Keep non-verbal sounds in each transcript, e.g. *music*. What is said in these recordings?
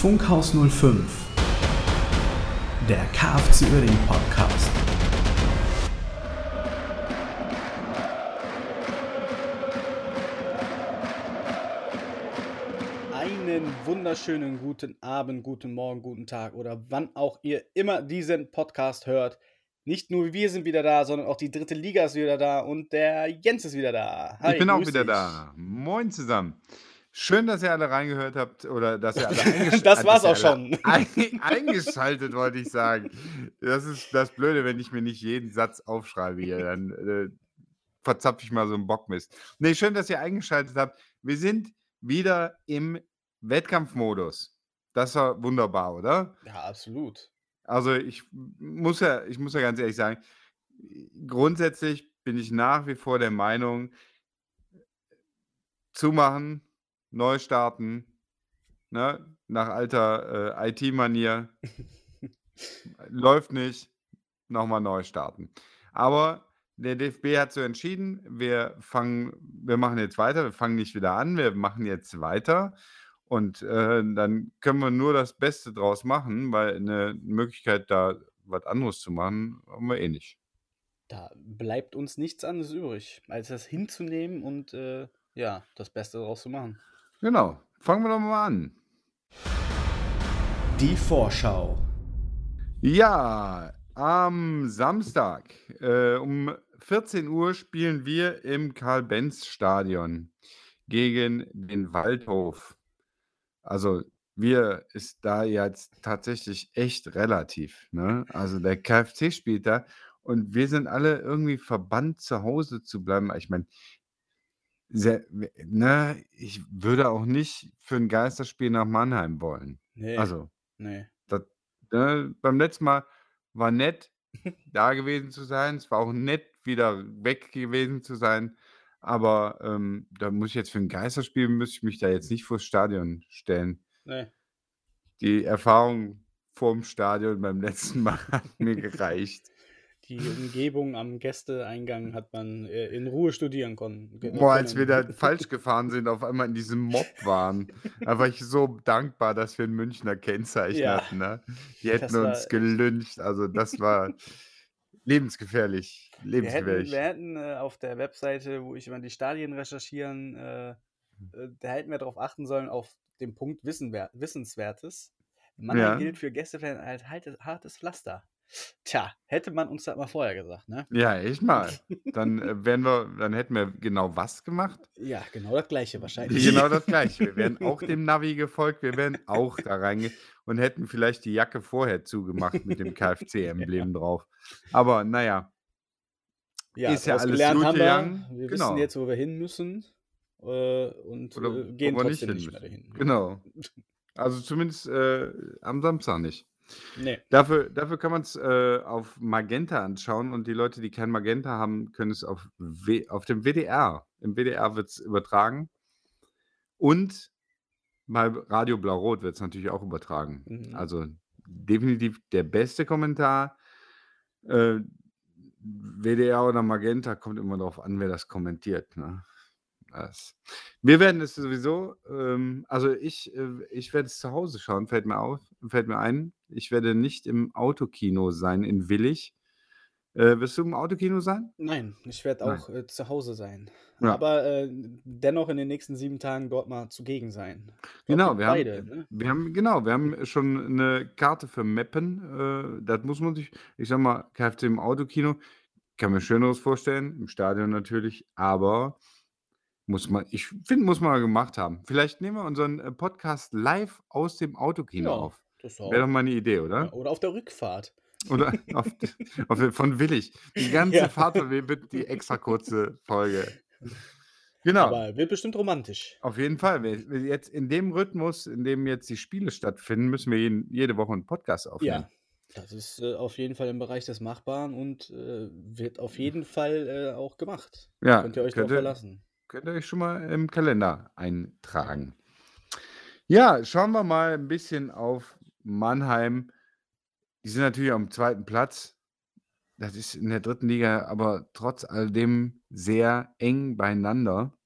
Funkhaus 05, der KFC Uerdingen Podcast. Einen wunderschönen guten Abend, guten Morgen, guten Tag oder wann auch ihr immer diesen Podcast hört. Nicht nur wir sind wieder da, sondern auch die dritte Liga ist wieder da und der Jens ist wieder da. Hi, ich bin auch wieder dich. da. Moin zusammen. Schön, dass ihr alle reingehört habt oder dass ihr alle *laughs* Das eingeschaltet war's auch schon. *laughs* eingeschaltet, wollte ich sagen. Das ist das Blöde, wenn ich mir nicht jeden Satz aufschreibe hier, dann äh, verzapfe ich mal so einen Bockmist. Nee, schön, dass ihr eingeschaltet habt. Wir sind wieder im Wettkampfmodus. Das war wunderbar, oder? Ja, absolut. Also ich muss ja, ich muss ja ganz ehrlich sagen, grundsätzlich bin ich nach wie vor der Meinung, zumachen, neu starten, ne? Nach alter äh, IT-Manier. *laughs* Läuft nicht, nochmal neu starten. Aber der DFB hat so entschieden, wir fangen, wir machen jetzt weiter, wir fangen nicht wieder an, wir machen jetzt weiter. Und äh, dann können wir nur das Beste draus machen, weil eine Möglichkeit, da was anderes zu machen, haben wir eh nicht. Da bleibt uns nichts anderes übrig, als das hinzunehmen und äh, ja, das Beste daraus zu machen. Genau. Fangen wir doch mal an. Die Vorschau. Ja, am Samstag äh, um 14 Uhr spielen wir im Karl-Benz-Stadion gegen den Waldhof. Also wir ist da jetzt tatsächlich echt relativ. Ne? Also der KfC spielt da und wir sind alle irgendwie verbannt, zu Hause zu bleiben. Ich meine, ne, ich würde auch nicht für ein Geisterspiel nach Mannheim wollen. Nee, Also, nee. das, ne, beim letzten Mal war nett, da gewesen zu sein. Es war auch nett, wieder weg gewesen zu sein. Aber ähm, da muss ich jetzt für ein Geisterspiel, müsste ich mich da jetzt nicht vors Stadion stellen. Nee. Die Erfahrung vorm Stadion beim letzten Mal *laughs* hat mir gereicht. Die Umgebung am Gästeeingang hat man äh, in Ruhe studieren kon ge- Boah, als wir können. da *laughs* falsch gefahren sind, auf einmal in diesem Mob waren, *laughs* da war ich so dankbar, dass wir ein Münchner Kennzeichen Ja, hatten. Ne? Die hätten war uns echt. gelyncht. Also das war *laughs* lebensgefährlich. Wir hätten, Lebensgefährlich. wir hätten äh, auf der Webseite, wo ich immer die Stadien recherchieren, äh, äh, da hätten wir darauf achten sollen, auf den Punkt Wissenswertes. Mannheim Ja. gilt für Gästefans als hartes, hartes Pflaster. Tja, hätte man uns das mal vorher gesagt, ne? Ja, echt mal. Dann äh, wären wir, dann hätten wir genau was gemacht. Ja, genau das gleiche wahrscheinlich. Genau das *laughs* gleiche. Wir wären auch dem Navi gefolgt, wir wären auch da reinge und hätten vielleicht die Jacke vorher zugemacht mit dem KFC-Emblem *laughs* drauf. Aber naja, Ja, ist ja alles gelernt gut haben wir. Wir Genau. wissen jetzt, wo wir hin müssen äh, und Oder äh, gehen wir nicht trotzdem hin nicht mehr dahin. Genau. *laughs* Also zumindest äh, am Samstag nicht. Nee. Dafür, dafür kann man es äh, auf Magenta anschauen und die Leute, die kein Magenta haben, können es auf, w auf dem WDR. Im WDR wird es übertragen. Und bei Radio Blau-Rot wird es natürlich auch übertragen. Mhm. Also definitiv der beste Kommentar. Äh, WDR oder Magenta kommt immer darauf an, wer das kommentiert. Ne? Das. Wir werden es sowieso, ähm, also ich, äh, ich werde es zu Hause schauen, fällt mir auf, fällt mir ein. Ich werde nicht im Autokino sein in Willig. Äh, wirst du im Autokino sein? Nein, ich werde auch äh, zu Hause sein. Ja. Aber äh, dennoch in den nächsten sieben Tagen dort mal zugegen sein. Genau, wir beide. haben, Ne? wir haben, genau, wir haben schon eine Karte für Meppen. Äh, das muss man sich, ich sag mal, KFC im Autokino, kann mir Schöneres vorstellen, im Stadion natürlich, aber muss man, ich finde, muss man mal gemacht haben. Vielleicht nehmen wir unseren äh, Podcast live aus dem Autokino Ja, auf. das Wäre doch mal eine Idee, oder? oder auf der Rückfahrt. Oder *laughs* auf, auf, von Willig. Die ganze Ja. Fahrt von Willig wird die extra kurze Folge. Genau. Aber wird bestimmt romantisch. Auf jeden Fall. Wir, wir jetzt in dem Rhythmus, in dem jetzt die Spiele stattfinden, müssen wir jeden, jede Woche einen Podcast aufnehmen. Ja, das ist äh, auf jeden Fall im Bereich des Machbaren und äh, wird auf jeden Fall äh, auch gemacht. Ja, Könnt ihr euch darauf verlassen. Könnt ihr euch schon mal im Kalender eintragen. Ja, schauen wir mal ein bisschen auf Mannheim. Die sind natürlich am zweiten Platz. Das ist in der dritten Liga aber trotz alledem sehr eng beieinander.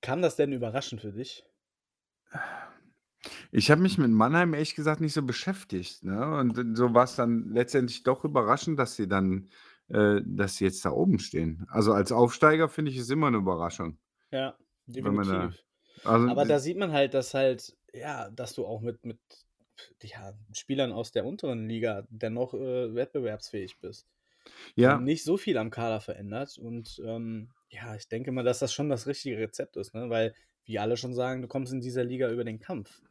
Kam das denn überraschend für dich? Ich habe mich mit Mannheim ehrlich gesagt nicht so beschäftigt, ne? Und so war es dann letztendlich doch überraschend, dass sie dann äh, dass sie jetzt da oben stehen. Also, als Aufsteiger finde ich es immer eine Überraschung. Ja, man da definitiv. also, Aber da d sieht man halt, dass halt ja, dass du auch mit mit ja, Spielern aus der unteren Liga dennoch, äh, wettbewerbsfähig bist. Ja, nicht so viel am Kader verändert und, ähm, ja, ich denke mal, dass das schon das richtige Rezept ist, ne? Weil, wie alle schon sagen, du kommst in dieser Liga über den Kampf.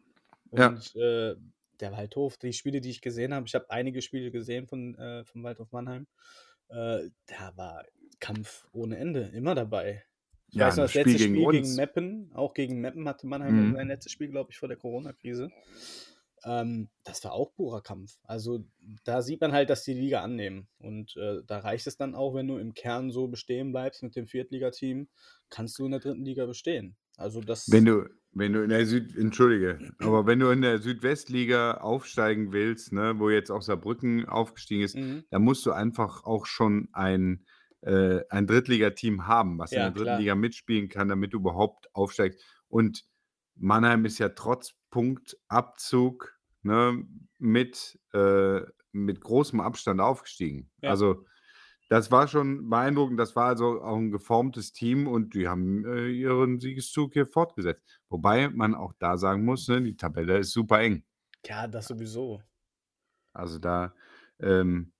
ja. Und, äh, der Waldhof, die Spiele, die ich gesehen habe ich habe einige Spiele gesehen von äh, vom Waldhof Mannheim, äh, da war Kampf ohne Ende, immer dabei. Ich Ja, weiß noch, das das Spiel letzte gegen Spiel gegen uns. Meppen auch gegen Meppen hatte Mannheim Mhm. sein letztes Spiel, glaube ich, vor der Corona-Krise. Ähm, das war auch purer Kampf. Also, da sieht man halt, dass die Liga annehmen und, äh, da reicht es dann auch, wenn du im Kern so bestehen bleibst mit dem Viertligateam, kannst du in der dritten Liga bestehen. Also, Wenn das du wenn du in der Süd entschuldige, aber wenn du in der Südwestliga aufsteigen willst, ne, wo jetzt auch Saarbrücken aufgestiegen ist, Mhm. da musst du einfach auch schon ein äh, ein Drittligateam haben, was in Ja, der dritten klar. Liga mitspielen kann, damit du überhaupt aufsteigst. Und Mannheim ist ja trotz Punktabzug, ne, mit äh, mit großem Abstand aufgestiegen. Ja. Also, das war schon beeindruckend. Das war also auch 'n geformtes Team und die haben, äh, ihren Siegeszug hier fortgesetzt. Wobei man auch da sagen muss, ne, die Tabelle ist super eng. Ja, das sowieso. Also, da, ähm, äh,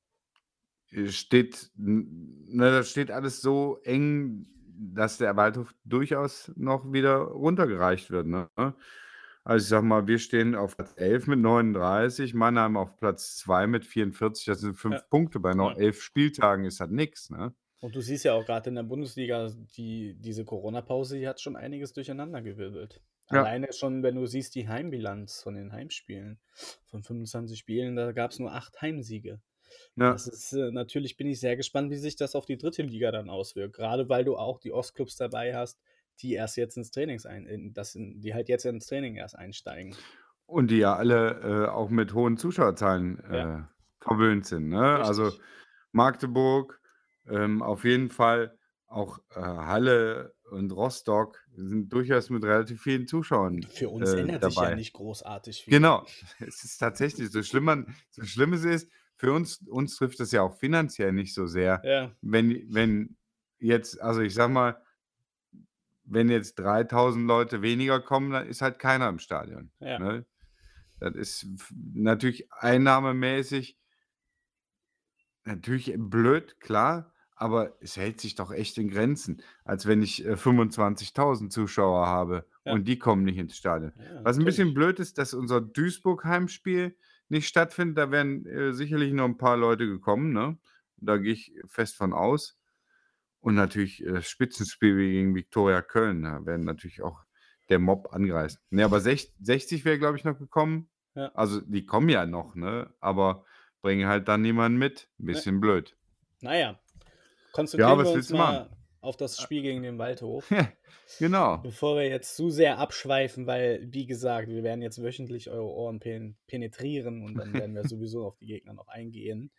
steht n ne, das steht alles so eng, dass der Waldhof durchaus noch wieder runtergereicht wird, ne? Also, ich sage mal, wir stehen auf Platz 11 mit 39, Mannheim auf Platz 2 mit 44. Das sind 5 Ja. Punkte. Bei noch. 11 Spieltagen ist das nix, ne? Und du siehst ja auch grad in der Bundesliga, die diese Corona-Pause, die hat schon einiges durcheinandergewirbelt. Ja. Alleine schon, wenn du siehst, die Heimbilanz von den Heimspielen. Von 25 Spielen, da gab's nur 8 Heimsiege. Ja. Das ist äh, natürlich bin ich sehr gespannt, wie sich das auf die dritte Liga dann auswirkt. Grade weil du auch die Ostclubs dabei hast, die erst jetzt ins Trainings ein in das in die halt jetzt ins Training erst einsteigen. Und die ja alle, äh, auch mit hohen Zuschauerzahlen, Ja. äh, verwöhnt sind, ne? Also. Magdeburg, ähm, auf jeden Fall auch, äh, Halle und Rostock sind durchaus mit relativ vielen Zuschauern, Für uns äh, ändert sich ja dabei. nicht großartig viel. Genau. *laughs* Es ist tatsächlich so schlimm man so schlimm es ist, für uns uns trifft es ja auch finanziell nicht so sehr, Ja. wenn wenn jetzt also, ich sage mal wenn jetzt 3.000 Leute weniger kommen, dann ist halt keiner im Stadion, Ja. ne? Das ist natürlich einnahmemäßig natürlich blöd, klar, aber es hält sich doch echt in Grenzen, als wenn ich, äh, 25.000 Zuschauer habe Ja. und die kommen nicht ins Stadion. Ja, Was 'n bisschen blöd ist, dass unser Duisburg-Heimspiel nicht stattfindet. Da wären, äh, sicherlich noch 'n paar Leute gekommen, ne? Da gehe ich fest von aus. Und natürlich, äh, Spitzenspiel wie gegen Viktoria Köln, da werden natürlich auch der Mob angereist. Ne, aber sech 60 wäre, glaube ich, noch gekommen. Ja. Also, die kommen ja noch, ne, aber bringen halt dann niemanden mit. Ne. Bisschen blöd. Na ja, Ja, konzentrieren was wir uns willst du machen? Auf das Spiel gegen den Waldhof. *laughs* Genau. Bevor wir jetzt zu sehr abschweifen, weil, wie gesagt, wir werden jetzt wöchentlich eure Ohren pen penetrieren und dann werden wir *laughs* sowieso auf die Gegner noch eingehen.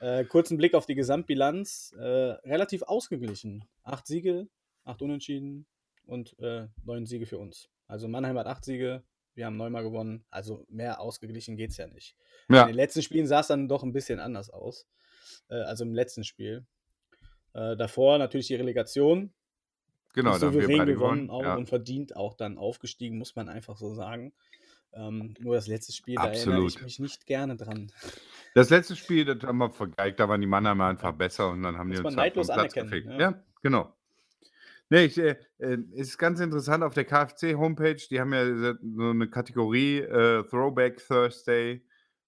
Äh, kurzen Blick auf die Gesamtbilanz, äh, relativ ausgeglichen. 8 Siege, 8 Unentschieden und, äh, 9 Siege für uns. Also, Mannheim hat 8 Siege, wir haben 9 mal gewonnen. Also, mehr ausgeglichen geht's ja nicht. In Ja. den letzten Spielen sah's dann doch 'n bisschen anders aus, äh, also im letzten Spiel. Äh, davor natürlich die Relegation. Genau, Die da haben wir beide gewonnen auch ja. und verdient auch dann aufgestiegen, muss man einfach so sagen. Ähm, nur das letzte Spiel, da erinnere ich Absolut. mich nicht gerne dran. Das letzte Spiel, das haben wir vergeigt, da waren die Mannheimer einfach besser und dann haben die Muss man uns halt vom Platz ja. Ja, genau. Ne, ich, äh, äh, ist ganz interessant auf der KFC-Homepage, die haben ja so 'ne Kategorie, äh, Throwback Thursday,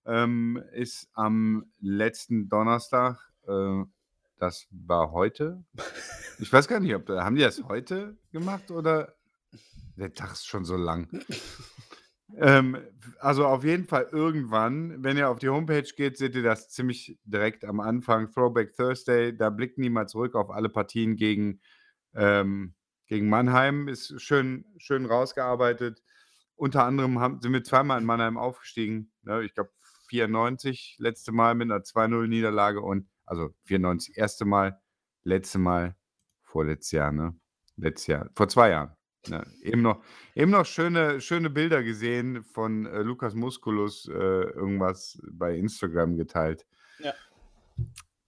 ähm, ist am letzten Donnerstag, äh, das war heute. Ich weiß gar nicht, ob haben die das heute gemacht oder der Tag ist schon so lang. Ähm, also, auf jeden Fall irgendwann, wenn ihr auf die Homepage geht, seht ihr das ziemlich direkt am Anfang, Throwback Thursday. Da blicken die mal zurück auf alle Partien gegen ähm, gegen Mannheim. Ist schön schön rausgearbeitet. Unter anderem haben sind wir zweimal in Mannheim aufgestiegen, ne? Ich glaube 94 letzte Mal mit 'ner 2:0 Niederlage und also 94 erste Mal, letzte Mal vorletztes Jahr, ne? Letztes Jahr vor 2 Jahren. Ja, eben noch, eben noch schöne, schöne Bilder gesehen von äh, Lukas Musculus, äh, irgendwas bei Instagram geteilt. Ja.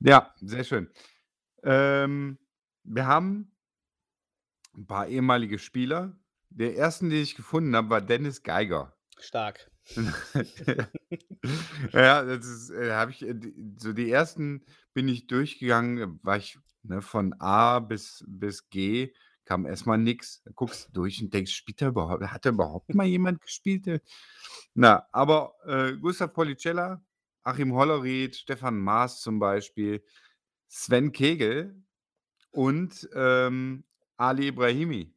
Ja, sehr schön. Ähm, wir haben ein paar ehemalige Spieler. Der ersten, den ich gefunden habe, war Dennis Geiger. Stark. *laughs* ja, das ist, äh, habe ich, äh, so die ersten bin ich durchgegangen, äh, war ich ne, von A bis, bis G, kam erstmal nichts. Guckst du durch und denkst, spielt er überhaupt, hat er überhaupt mal jemand gespielt? Na, aber äh, Gustav Policella, Achim Hollerried, Stefan Maas zum Beispiel, Sven Kegel und ähm, Ali Ibrahimi.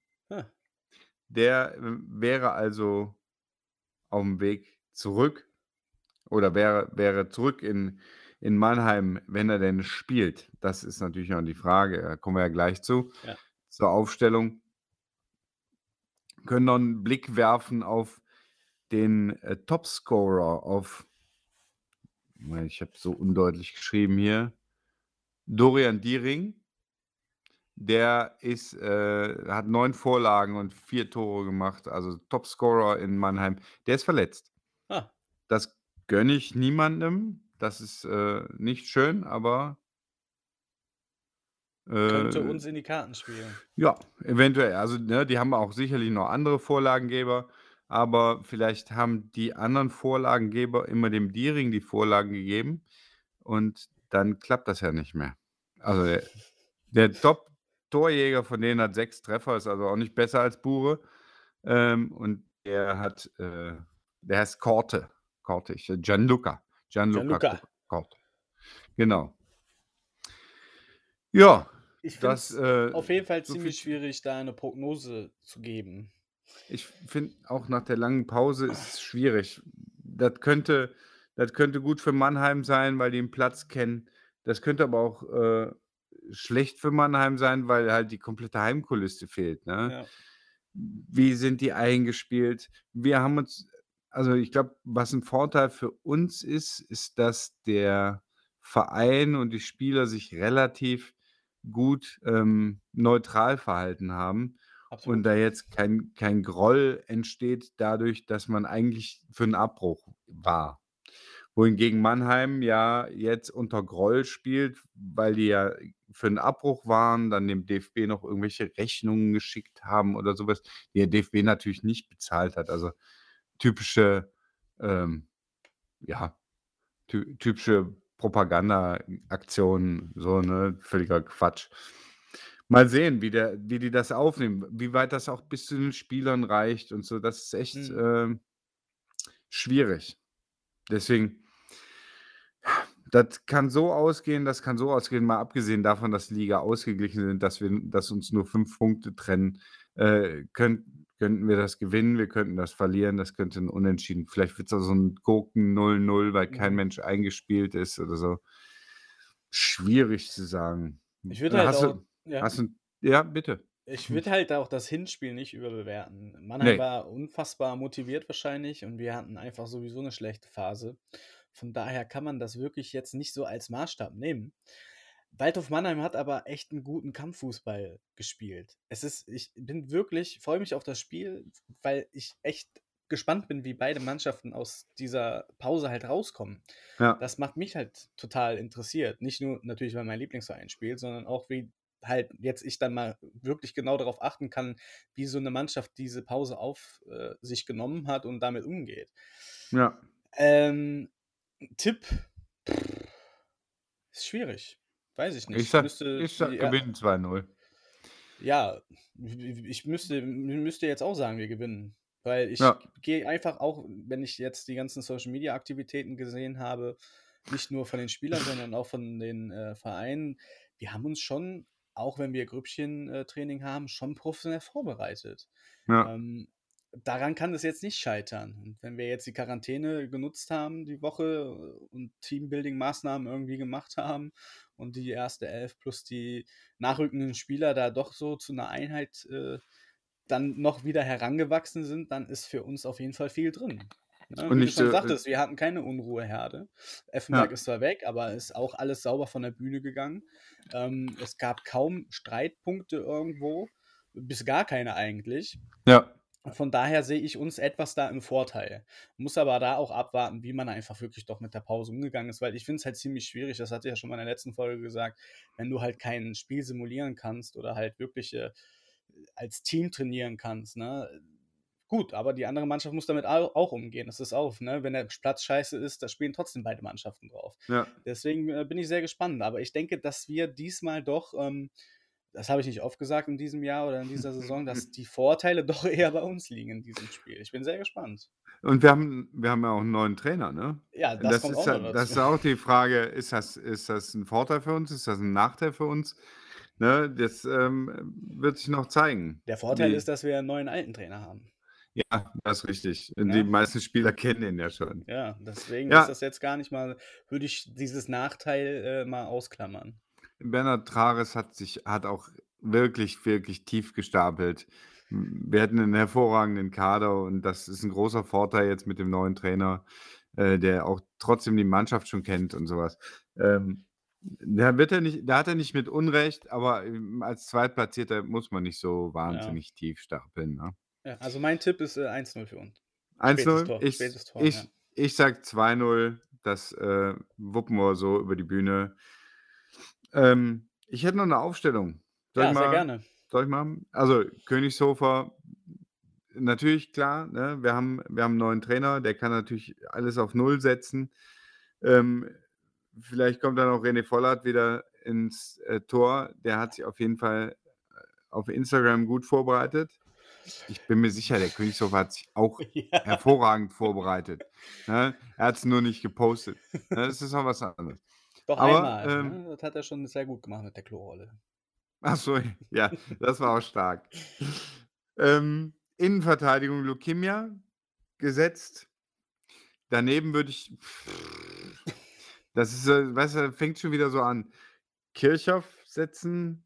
Der äh, wäre also auf dem Weg zurück oder wäre, wäre zurück in, in Mannheim, wenn er denn spielt. Das ist natürlich noch die Frage. Da kommen wir ja gleich zu. Ja. Zur Aufstellung. Können noch einen Blick werfen auf den äh, Topscorer, auf, ich habe so undeutlich geschrieben hier, Dorian Diering. Der ist, äh, hat neun Vorlagen und vier Tore gemacht, also Topscorer in Mannheim. Der ist verletzt. Ah, Das gönne ich niemandem. Das ist äh, nicht schön, aber könnte äh, uns in die Karten spielen. ja, eventuell. Also, ne, die haben auch sicherlich noch andere Vorlagengeber, aber vielleicht haben die anderen Vorlagengeber immer dem Diering die Vorlagen gegeben und dann klappt das ja nicht mehr. Also der, der Top-Torjäger von denen hat sechs Treffer, ist also auch nicht besser als Bure. Ähm, und der hat, äh, der heißt Korte. Korte, ich, Gianluca. Gianluca, Gianluca. Korte. Genau. Ja, Ich finde es äh, auf jeden Fall so ziemlich schwierig, da eine Prognose zu geben. Ich finde auch nach der langen Pause ist es schwierig. Das könnte, das könnte gut für Mannheim sein, weil die den Platz kennen. Das könnte aber auch äh, schlecht für Mannheim sein, weil halt die komplette Heimkulisse fehlt. Ne? Ja. Wie sind die eingespielt? Wir haben uns, also ich glaube, was ein Vorteil für uns ist, ist, dass der Verein und die Spieler sich relativ gut ähm, neutral verhalten haben und Absolut. da jetzt kein, kein Groll entsteht dadurch, dass man eigentlich für einen Abbruch war. Wohingegen Mannheim ja jetzt unter Groll spielt, weil die ja für einen Abbruch waren, dann dem DFB noch irgendwelche Rechnungen geschickt haben oder sowas, die der DFB natürlich nicht bezahlt hat. Also typische, ähm, ja, ty typische Propaganda-Aktionen, so, ne, völliger Quatsch. Mal sehen, wie, der, wie die das aufnehmen, wie weit das auch bis zu den Spielern reicht und so. Das ist echt Mhm. ähm, schwierig. Deswegen, das kann so ausgehen, das kann so ausgehen, mal abgesehen davon, dass die Liga ausgeglichen sind, dass, wir, dass uns nur fünf Punkte trennen, äh, könnt, könnten wir das gewinnen, wir könnten das verlieren, das könnte ein Unentschieden. Vielleicht wird es auch so ein Gurken 0-0, weil kein Mhm. Mensch eingespielt ist oder so. Schwierig zu sagen. Ich würde halt hast auch, du, ja, hast du, ja, bitte. ich würde halt auch das Hinspiel nicht überbewerten. Mannheim Nee. war unfassbar motiviert wahrscheinlich und wir hatten einfach sowieso eine schlechte Phase. Von daher kann man das wirklich jetzt nicht so als Maßstab nehmen. Waldhof Mannheim hat aber echt einen guten Kampffußball gespielt. Es ist, ich bin wirklich, freue mich auf das Spiel, weil ich echt gespannt bin, wie beide Mannschaften aus dieser Pause halt rauskommen. Ja, Das macht mich halt total interessiert. Nicht nur natürlich, weil mein Lieblingsverein spielt, sondern auch, wie halt jetzt ich dann mal wirklich genau darauf achten kann, wie so eine Mannschaft diese Pause auf äh, sich genommen hat und damit umgeht. ja. Ähm, Tipp ist schwierig. Weiß ich nicht. Ich sag, müsste, ich sag ja, gewinnen 2-0. ja, ich müsste, müsste jetzt auch sagen, wir gewinnen. Weil ich Ja, gehe einfach auch, wenn ich jetzt die ganzen Social Media Aktivitäten gesehen habe, nicht nur von den Spielern, sondern auch von den äh, Vereinen, wir haben uns schon, auch wenn wir Grüppchen-Training haben, schon professionell vorbereitet. ja, Ähm, daran kann es jetzt nicht scheitern. Und wenn wir jetzt die Quarantäne genutzt haben, die Woche und Teambuilding-Maßnahmen irgendwie gemacht haben und die erste Elf plus die nachrückenden Spieler da doch so zu einer Einheit äh, dann noch wieder herangewachsen sind, dann ist für uns auf jeden Fall viel drin. Ne? und Wie du nicht, schon äh, sagtest, wir hatten keine Unruheherde. Effenberg ja, ist zwar weg, aber ist auch alles sauber von der Bühne gegangen. Ähm, es gab kaum Streitpunkte irgendwo. bis gar keine eigentlich. Ja. Von daher sehe ich uns etwas da im Vorteil. Muss aber da auch abwarten, wie man einfach wirklich doch mit der Pause umgegangen ist, weil ich finde es halt ziemlich schwierig, das hatte ich ja schon mal in der letzten Folge gesagt, wenn du halt kein Spiel simulieren kannst oder halt wirklich äh, als Team trainieren kannst, ne? Gut, aber die andere Mannschaft muss damit au- auch umgehen. Das ist auch, ne? Wenn der Platz scheiße ist, da spielen trotzdem beide Mannschaften drauf. Ja. Deswegen äh, bin ich sehr gespannt. Aber ich denke, dass wir diesmal doch, ähm, das habe ich nicht oft gesagt in diesem Jahr oder in dieser Saison, dass die Vorteile *laughs* doch eher bei uns liegen in diesem Spiel. Ich bin sehr gespannt. Und wir haben, wir haben ja auch einen neuen Trainer, ne? Ja, das, Das kommt ist, auch noch das ist auch die Frage, ist das, ist das ein Vorteil für uns? Ist das ein Nachteil für uns? Ne, das ähm, wird sich noch zeigen. Der Vorteil Wie- ist, dass wir einen neuen alten Trainer haben. Ja, das ist richtig. Ja. Die meisten Spieler kennen ihn ja schon. Ja, deswegen Ja. ist das jetzt gar nicht mal, würde ich dieses Nachteil äh, mal ausklammern. Bernhard Trares hat sich, hat auch wirklich, wirklich tief gestapelt. Wir hatten einen hervorragenden Kader und das ist ein großer Vorteil jetzt mit dem neuen Trainer, äh, der auch trotzdem die Mannschaft schon kennt und sowas. Ähm, da wird er nicht, da hat er nicht mit Unrecht, aber ähm, als Zweitplatzierter muss man nicht so wahnsinnig tief stapeln. Ne? Ja, also mein Tipp ist äh, 1-0 für uns. 1-0, Tor, ich, Tor, ich, ja. ich sag 2-0, das äh, wuppen wir so über die Bühne. Ähm, ich hätte noch eine Aufstellung. Soll Ja, ich sehr mal, gerne. Soll ich mal? Also Königshofer, natürlich klar, ne? wir, haben, wir haben einen neuen Trainer, der kann natürlich alles auf Null setzen. Ähm, vielleicht kommt dann auch René Vollert wieder ins äh, Tor. Der hat sich auf jeden Fall äh, auf Instagram gut vorbereitet. Ich bin mir sicher, der Königshofer hat sich auch *laughs* Ja. hervorragend vorbereitet. Ne? Er hat es nur nicht gepostet. Ne? Das ist auch was anderes. Doch Aber, einmal. ähm, ne? Das hat er schon sehr gut gemacht mit der Klorolle. Achso, *laughs* ja, das war auch stark. Ähm, Innenverteidigung Lukimia gesetzt. Daneben würde ich. Das ist, äh, weißt du, fängt schon wieder so an. Kirchhoff setzen.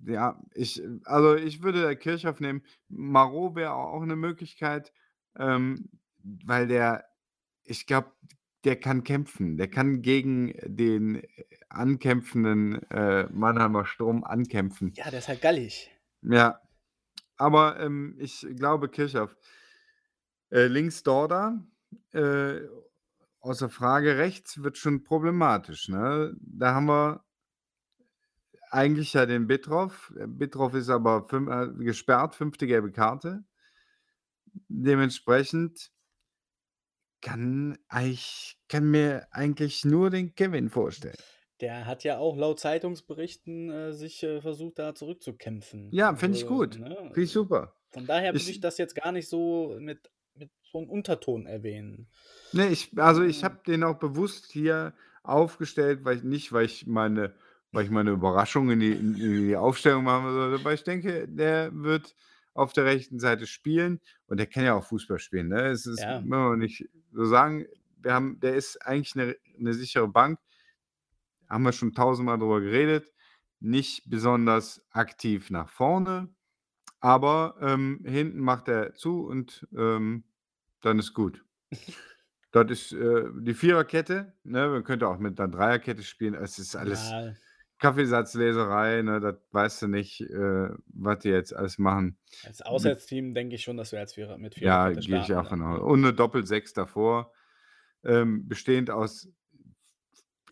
Ja, ich, also ich würde Kirchhoff nehmen. Marot wäre auch eine Möglichkeit, ähm, weil der, ich glaube, der kann kämpfen. Der kann gegen den ankämpfenden äh, Mannheimer Sturm ankämpfen. Ja, der ist halt gallig. Ja, aber ähm, ich glaube Kirchhoff. Äh, links Dorda, äh, außer Frage, rechts wird schon problematisch. Ne? Da haben wir eigentlich ja den Bitroff. Bitroff ist aber fünf, äh, gesperrt, fünfte gelbe Karte. Dementsprechend kann, ich kann mir eigentlich nur den Kevin vorstellen. Der hat ja auch laut Zeitungsberichten äh, sich äh, versucht, da zurückzukämpfen. Ja, finde ich Also, gut. ne, Finde ich super. Von daher würde Ich- ich das jetzt gar nicht so mit, mit so einem Unterton erwähnen. Ne, ich, also ich Ähm. habe den auch bewusst hier aufgestellt, weil ich nicht, weil ich meine, weil ich meine Überraschung in die, in die Aufstellung machen sollte, weil ich denke, der wird auf der rechten Seite spielen und der kann ja auch Fußball spielen. Ne? Es ist, Ja. wenn wir nicht so sagen, wir haben, der ist eigentlich eine, eine sichere Bank. Haben wir schon tausendmal drüber geredet. Nicht besonders aktiv nach vorne, aber ähm, hinten macht er zu und ähm, dann ist gut. *laughs* Das ist äh, die Viererkette. Ne? Man könnte auch mit einer Dreierkette spielen. Es ist alles Ja, Kaffeesatzleserei. Ne? Das weißt du nicht, äh, was die jetzt alles machen. als Auswärtsteam denke ich schon, dass wir als Vierer mit Ja, Viererkette gehe ich auch von aus. Und eine Doppel-Sechs davor. Ähm, bestehend aus,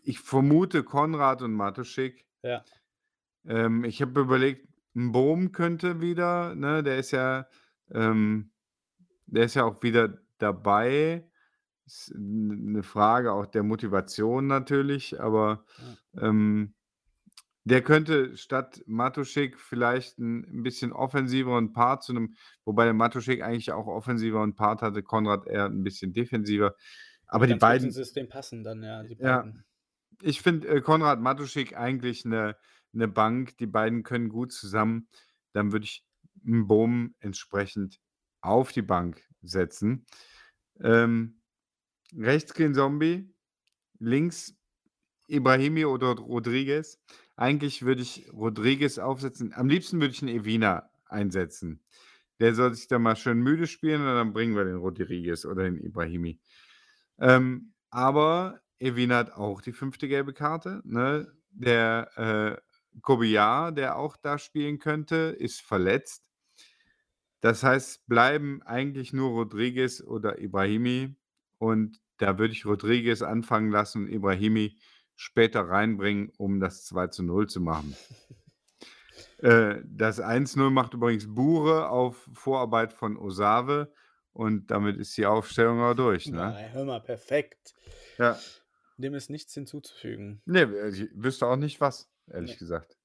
ich vermute, Konrad und Matuschik. Ja. Ähm, ich habe überlegt, ein Bohm könnte wieder, ne? Der ist ja, ähm, der ist ja auch wieder dabei. Ist eine Frage auch der Motivation natürlich, aber ähm, der könnte statt Matuschik vielleicht ein, ein bisschen offensiveren Part zu einem, wobei der Matuschik eigentlich auch offensiveren Part hatte, Konrad eher ein bisschen defensiver. Aber die beiden, System passen dann, ja. Ja. ich finde äh, Konrad Matuschik eigentlich eine, eine Bank. Die beiden können gut zusammen. Dann würde ich einen Bohm entsprechend auf die Bank setzen. Ähm, rechts Green Zombie, links Ibrahimi oder Rodriguez. Eigentlich würde ich Rodriguez aufsetzen. Am liebsten würde ich einen Evina einsetzen. Der soll sich dann mal schön müde spielen und dann bringen wir den Rodriguez oder den Ibrahimi. Ähm, aber Evina hat auch die fünfte gelbe Karte. Ne? Der äh, Kobiar, der auch da spielen könnte, ist verletzt. Das heißt, bleiben eigentlich nur Rodriguez oder Ibrahimi. Und da würde ich Rodriguez anfangen lassen und Ibrahimi später reinbringen, um das 2 zu 0 zu machen. Äh, das 1-0 macht übrigens Bure auf Vorarbeit von Osave und damit ist die Aufstellung auch durch. Ne? Nein, hör mal, perfekt. Ja. Dem ist nichts hinzuzufügen. Nee, ich wüsste auch nicht was, ehrlich Nee. gesagt.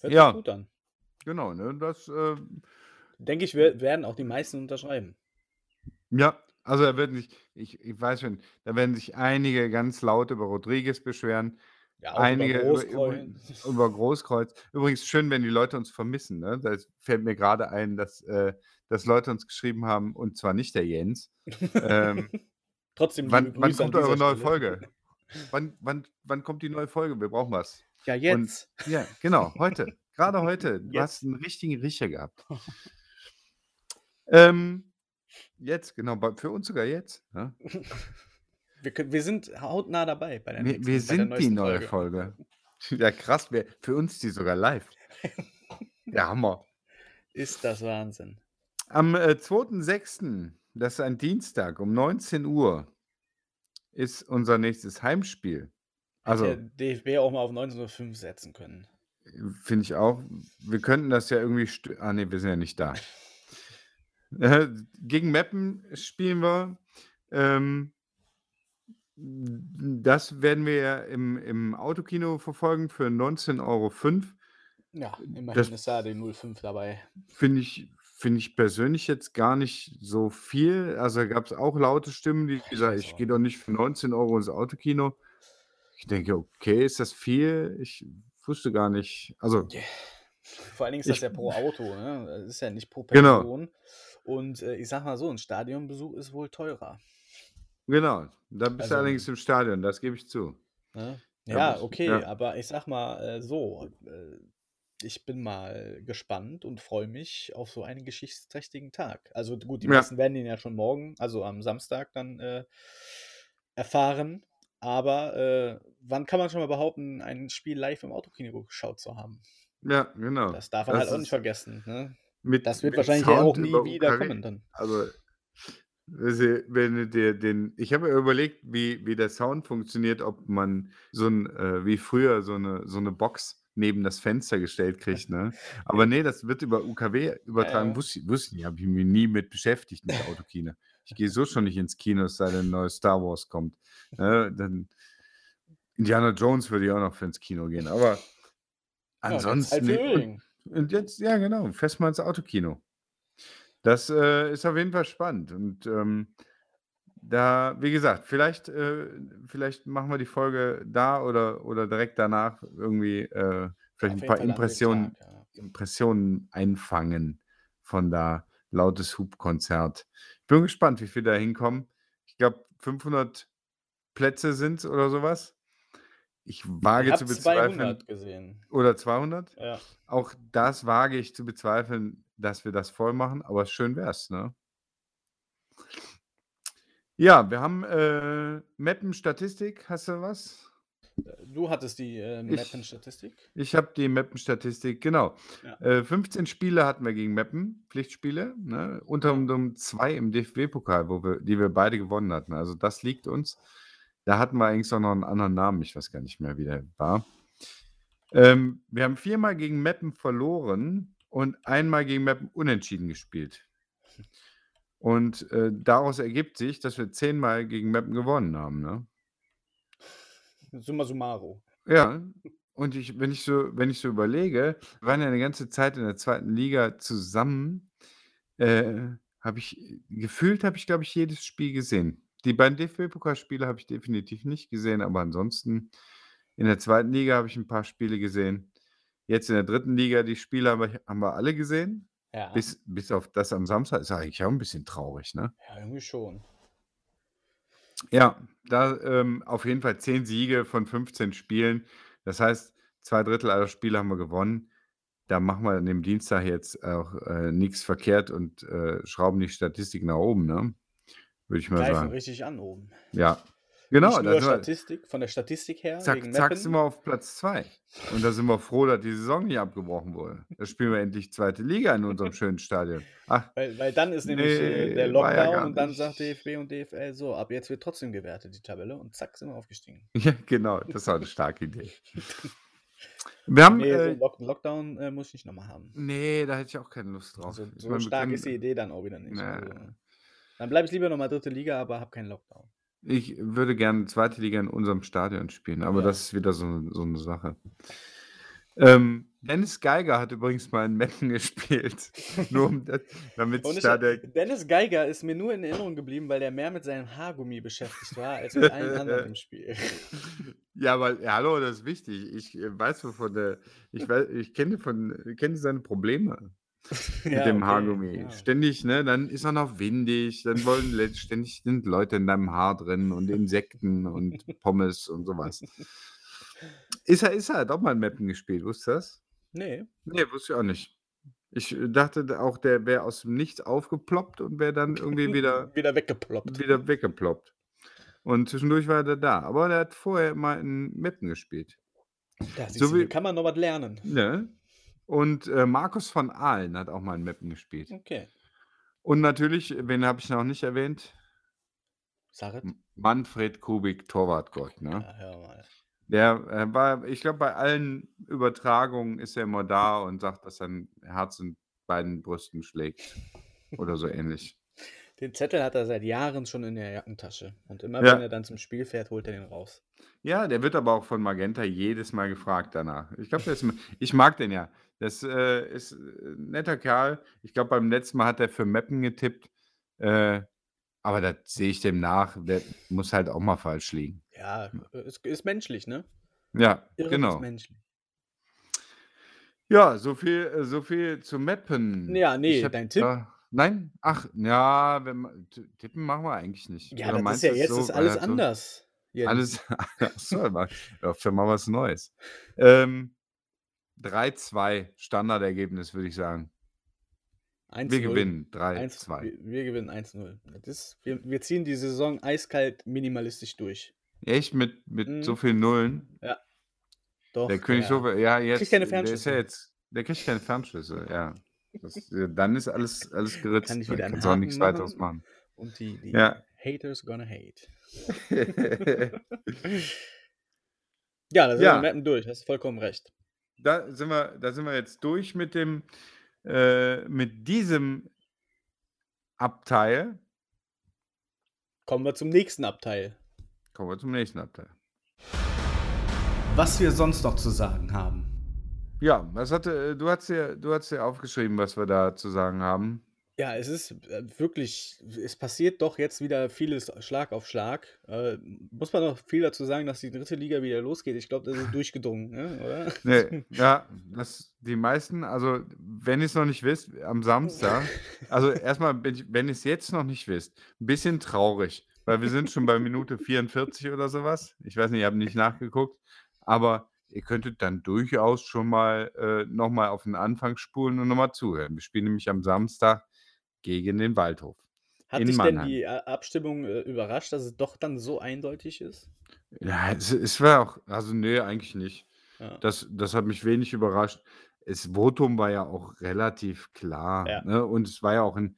Hört Ja. sich gut an. Genau, ne? Das, äh, Denke ich, wir werden auch die meisten unterschreiben. ja, also er wird nicht, ich, ich weiß schon, da werden sich einige ganz laut über Rodriguez beschweren. Ja, Einige über über, Großkreuz. über, über Großkreuz. Übrigens schön, wenn die Leute uns vermissen. Ne? Da fällt mir gerade ein, dass, äh, dass Leute uns geschrieben haben, und zwar nicht der Jens. Ähm, *laughs* Trotzdem wann, wann kommt eure dieser neue Stelle. Folge? *laughs* Wann, wann, wann kommt die neue Folge? Wir brauchen was. Ja, Und jetzt. ja, genau, heute. Gerade *laughs* heute. Du Jetzt. hast einen richtigen Riecher gehabt. ähm, jetzt, genau, für uns sogar jetzt. Ne? Wir, können, wir sind hautnah dabei bei der Wir, nächsten, wir sind die neue Folge. Folge. Ja, krass. Wir, für uns die sogar live. Der Hammer. Ist das Wahnsinn. Am äh, 2.6., das ist ein Dienstag um 19 Uhr, ist unser nächstes Heimspiel. Also, Hätte DFB auch mal auf 1905 setzen können. finde ich auch, wir könnten das ja irgendwie. Ah, nee, wir sind ja nicht da. Äh, *laughs* gegen Meppen spielen wir. Ähm, das werden wir ja im, im Autokino verfolgen für 19,05 Euro. Ja, immerhin Das ist da die 05 dabei. finde ich, finde ich persönlich jetzt gar nicht so viel. Also gab es auch laute Stimmen, die Ich gesagt weiß ich auch gehe doch nicht für 19 Euro ins Autokino. Ich denke, okay, ist das viel? Ich wusste gar nicht. Also. Vor allen Dingen ist das ich, ja pro Auto, ne? Das ist ja nicht pro genau, Person. Und äh, ich sag mal so, ein Stadionbesuch ist wohl teurer. genau. Da bist du Also, allerdings im Stadion, das gebe ich zu. ne? Da Ja, bist, okay, ja, aber ich sag mal äh, so, äh, ich bin mal gespannt und freue mich auf so einen geschichtsträchtigen Tag. Also gut, die ja, meisten werden ihn ja schon morgen, also am Samstag dann äh, erfahren. Aber äh, wann kann man schon mal behaupten, ein Spiel live im Autokino geschaut zu haben? ja, genau. Das darf man halt Das auch nicht vergessen. Ne? mit, Das wird wahrscheinlich ja auch Sound nie wieder UKW. kommen dann. Also, wenn du dir den, ich habe ja überlegt, wie, wie der Sound funktioniert, ob man so ein, äh, wie früher so eine, so eine Box neben das Fenster gestellt kriegt, ne? Aber nee, das wird über UKW Ja, übertragen. ja. Wusste, wusste ich, habe ich mich nie mit beschäftigt mit Autokino. Ich gehe so schon nicht ins Kino, es sei denn, ein neues Star Wars kommt. Ne? Dann Indiana Jones würde ich auch noch für ins Kino gehen. Aber Ja, ansonsten. nee. Und, Öhring. und jetzt, ja, genau, fest mal ins Autokino. Das äh, ist auf jeden Fall spannend. Und ähm, da, wie gesagt, vielleicht, äh, vielleicht machen wir die Folge da oder, oder direkt danach irgendwie äh, vielleicht Auf ein paar Fall Impressionen, Tag, ja. Impressionen einfangen von da lautes Hubkonzert. Ich bin gespannt, wie viele da hinkommen. Ich glaube, 500 Plätze sind es oder sowas. Ich Ich wage zu habe bezweifeln, 200 gesehen. oder 200. Ja. Auch das wage ich zu bezweifeln, dass wir das voll machen, aber schön wär's, ne? Ja, wir haben äh, Mappen-Statistik. Hast du was? Du hattest die äh, Ich, Mappen-Statistik. ich habe die Mappen-Statistik, genau. Ja. Äh, 15 Spiele hatten wir gegen Mappen, Pflichtspiele, ne? unter anderem zwei im DFB-Pokal, wo wir, die wir beide gewonnen hatten. Also das liegt uns. Da hatten wir eigentlich auch noch einen anderen Namen, ich weiß gar nicht mehr, wie der war. Ähm, wir haben viermal gegen Meppen verloren und einmal gegen Meppen unentschieden gespielt. Und äh, daraus ergibt sich, dass wir zehnmal gegen Meppen gewonnen haben. Ne? Summa summarum. Ja, und ich, wenn ich so, wenn ich so überlege, wir waren ja eine ganze Zeit in der zweiten Liga zusammen, äh, habe ich gefühlt, habe ich, glaube ich, jedes Spiel gesehen. Die beiden DFB-Pokalspiele habe ich definitiv nicht gesehen, aber ansonsten in der zweiten Liga habe ich ein paar Spiele gesehen. Jetzt in der dritten Liga, die Spiele haben wir, haben wir alle gesehen. Ja. Bis, bis auf das am Samstag ist eigentlich auch ein bisschen traurig, ne? ja, irgendwie schon. Ja, da ähm, auf jeden Fall 10 Siege von 15 Spielen. Das heißt, zwei Drittel aller Spiele haben wir gewonnen. Da machen wir an dem Dienstag jetzt auch äh, nichts verkehrt und äh, schrauben die Statistik nach oben, ne? Würde ich mal Greifen sagen. richtig an oben. Ja. Genau, Nicht da nur sind wir, Statistik, von der Statistik her, zack, zack, sind wir auf Platz 2. Und da sind wir froh, dass die Saison nicht abgebrochen wurde. Da spielen wir endlich zweite Liga in unserem schönen Stadion. Ach, Weil, weil dann ist nämlich äh, der nee, war ja Lockdown gar und dann sagt nicht. DFB und DFL so, ab jetzt wird trotzdem gewertet, die Tabelle. Und zack, sind wir aufgestiegen. *laughs* Ja, genau, das war eine starke Idee. *laughs* Wir haben, Nee, so äh, Lock Lockdown äh, muss ich nicht nochmal haben. nee, da hätte ich auch keine Lust drauf. So, Ich so meine, stark ist die Idee dann auch wieder nicht. nee. Also, dann bleibe ich lieber nochmal dritte Liga, aber habe keinen Lockdown. Ich würde gerne zweite Liga in unserem Stadion spielen, aber Ja. das ist wieder so, so eine Sache. Ähm, Dennis Geiger hat übrigens mal in Meppen *laughs* gespielt, nur um das, damit ich, da der Dennis Geiger ist mir nur in Erinnerung geblieben, weil der mehr mit seinem Haargummi beschäftigt war, als mit allen anderen im Spiel. *laughs* Ja, aber ja, hallo, das ist wichtig. Ich äh, weiß wovon der, ich weiß, ich kenne von, kenne seine Probleme *laughs* mit ja, dem okay. Haargummi. Ja. Ständig, ne, dann ist er noch windig, dann wollen le- ständig sind Leute in deinem Haar drin und Insekten und *laughs* Pommes und sowas. Ist er, ist er, hat auch mal in Mappen gespielt, wusstest du das? Nee. Nee, wusste ich auch nicht. Ich äh, dachte auch, der wäre aus dem Nichts aufgeploppt und wäre dann irgendwie *laughs* wieder, Wieder weggeploppt. wieder weggeploppt. Und zwischendurch war er da. Aber der hat vorher mal in Meppen gespielt. Da So wie, kann man noch was lernen. ne? Und äh, Markus von Ahlen hat auch mal in Meppen gespielt. Okay. Und natürlich, wen habe ich noch nicht erwähnt? M- Manfred Kubik, Torwartgott. Ne? Ja, hör mal. Der äh, war, ich glaube, bei allen Übertragungen ist er immer da und sagt, dass sein Herz in beiden Brüsten schlägt. Oder so ähnlich. *laughs* Den Zettel hat er seit Jahren schon in der Jackentasche. Und immer Ja. wenn er dann zum Spiel fährt, holt er den raus. Ja, der wird aber auch von Magenta jedes Mal gefragt danach. Ich glaube, ich mag den ja. Das äh, ist ein netter Kerl. Ich glaube, beim letzten Mal hat er für Meppen getippt. Äh, aber das sehe ich dem nach. Der muss halt auch mal falsch liegen. Ja, es ist menschlich, ne? Ja, Irren ist genau. Ja, so viel, äh, so viel zu Mappen. Ja, nee, hab dein Tipp? da nein? Ach, ja, wenn tippen machen wir eigentlich nicht. Ja, Oder das ist ja jetzt so, ist alles so anders. Alles *laughs* so, mal ja, für mal was Neues. Ähm, 3-2 Standardergebnis, würde ich sagen. 1 Wir gewinnen 1, 3-2. wir, wir gewinnen 1-0. Das ist- Wir, wir ziehen die Saison eiskalt minimalistisch durch. Echt mit mit Mhm. so vielen Nullen? Ja, doch. Der König ja. so ja, Kriegt jetzt keine der ist ja jetzt der kriegt keine Fernschüsse, ja. Das, dann ist alles alles geritzt. Kann ich wieder kannst auch nichts weiteres machen und die, die Ja. Haters gonna hate. *laughs* Ja, da sind wir Ja. Mappen durch, hast vollkommen recht. Da sind wir da sind wir jetzt durch mit dem äh, mit diesem Abteil. Kommen wir zum nächsten Abteil. Kommen wir zum nächsten Abteil. Was wir sonst noch zu sagen haben. Ja, was hatte äh, du hast ja du hast ja aufgeschrieben, was wir da zu sagen haben. Ja, es ist äh, wirklich, es passiert doch jetzt wieder vieles Schlag auf Schlag. Äh, muss man noch viel dazu sagen, dass die dritte Liga wieder losgeht? Ich glaube, das ist *laughs* durchgedrungen, ne? oder? Ne, *laughs* ja, das die meisten, also wenn ihr es noch nicht wisst, am Samstag, *laughs* also erstmal, wenn ihr es jetzt noch nicht wisst, ein bisschen traurig, weil wir sind schon bei Minute 44 oder sowas. Ich weiß nicht, ich habe nicht nachgeguckt, aber ihr könntet dann durchaus schon mal äh, nochmal auf den Anfang spulen und nochmal zuhören. Wir spielen nämlich am Samstag gegen den Waldhof. Hat In dich denn Mannheim. die äh, Abstimmung äh, überrascht, dass es doch dann so eindeutig ist? Ja, es, es war auch, also nee, eigentlich nicht. Ja. Das, das hat mich wenig überrascht. Das Votum war ja auch relativ klar. Ja. Ne? Und es war ja auch ein,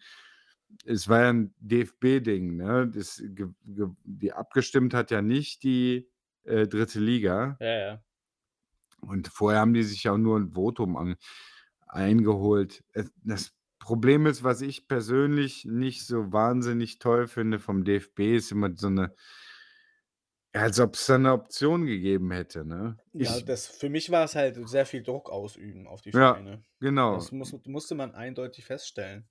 es war ja ein DFB-Ding. Ne? Das, ge, ge, die abgestimmt hat ja nicht die äh, dritte Liga. Ja, ja. Und vorher haben die sich ja auch nur ein Votum an, eingeholt. Es- Das Problem ist, was ich persönlich nicht so wahnsinnig toll finde vom DFB, ist immer so eine, ja, als ob es da eine Option gegeben hätte. Ne? Ja, Ich, das, für mich war es halt sehr viel Druck ausüben auf die Ja. Vereine. genau. Das muss, musste man eindeutig feststellen.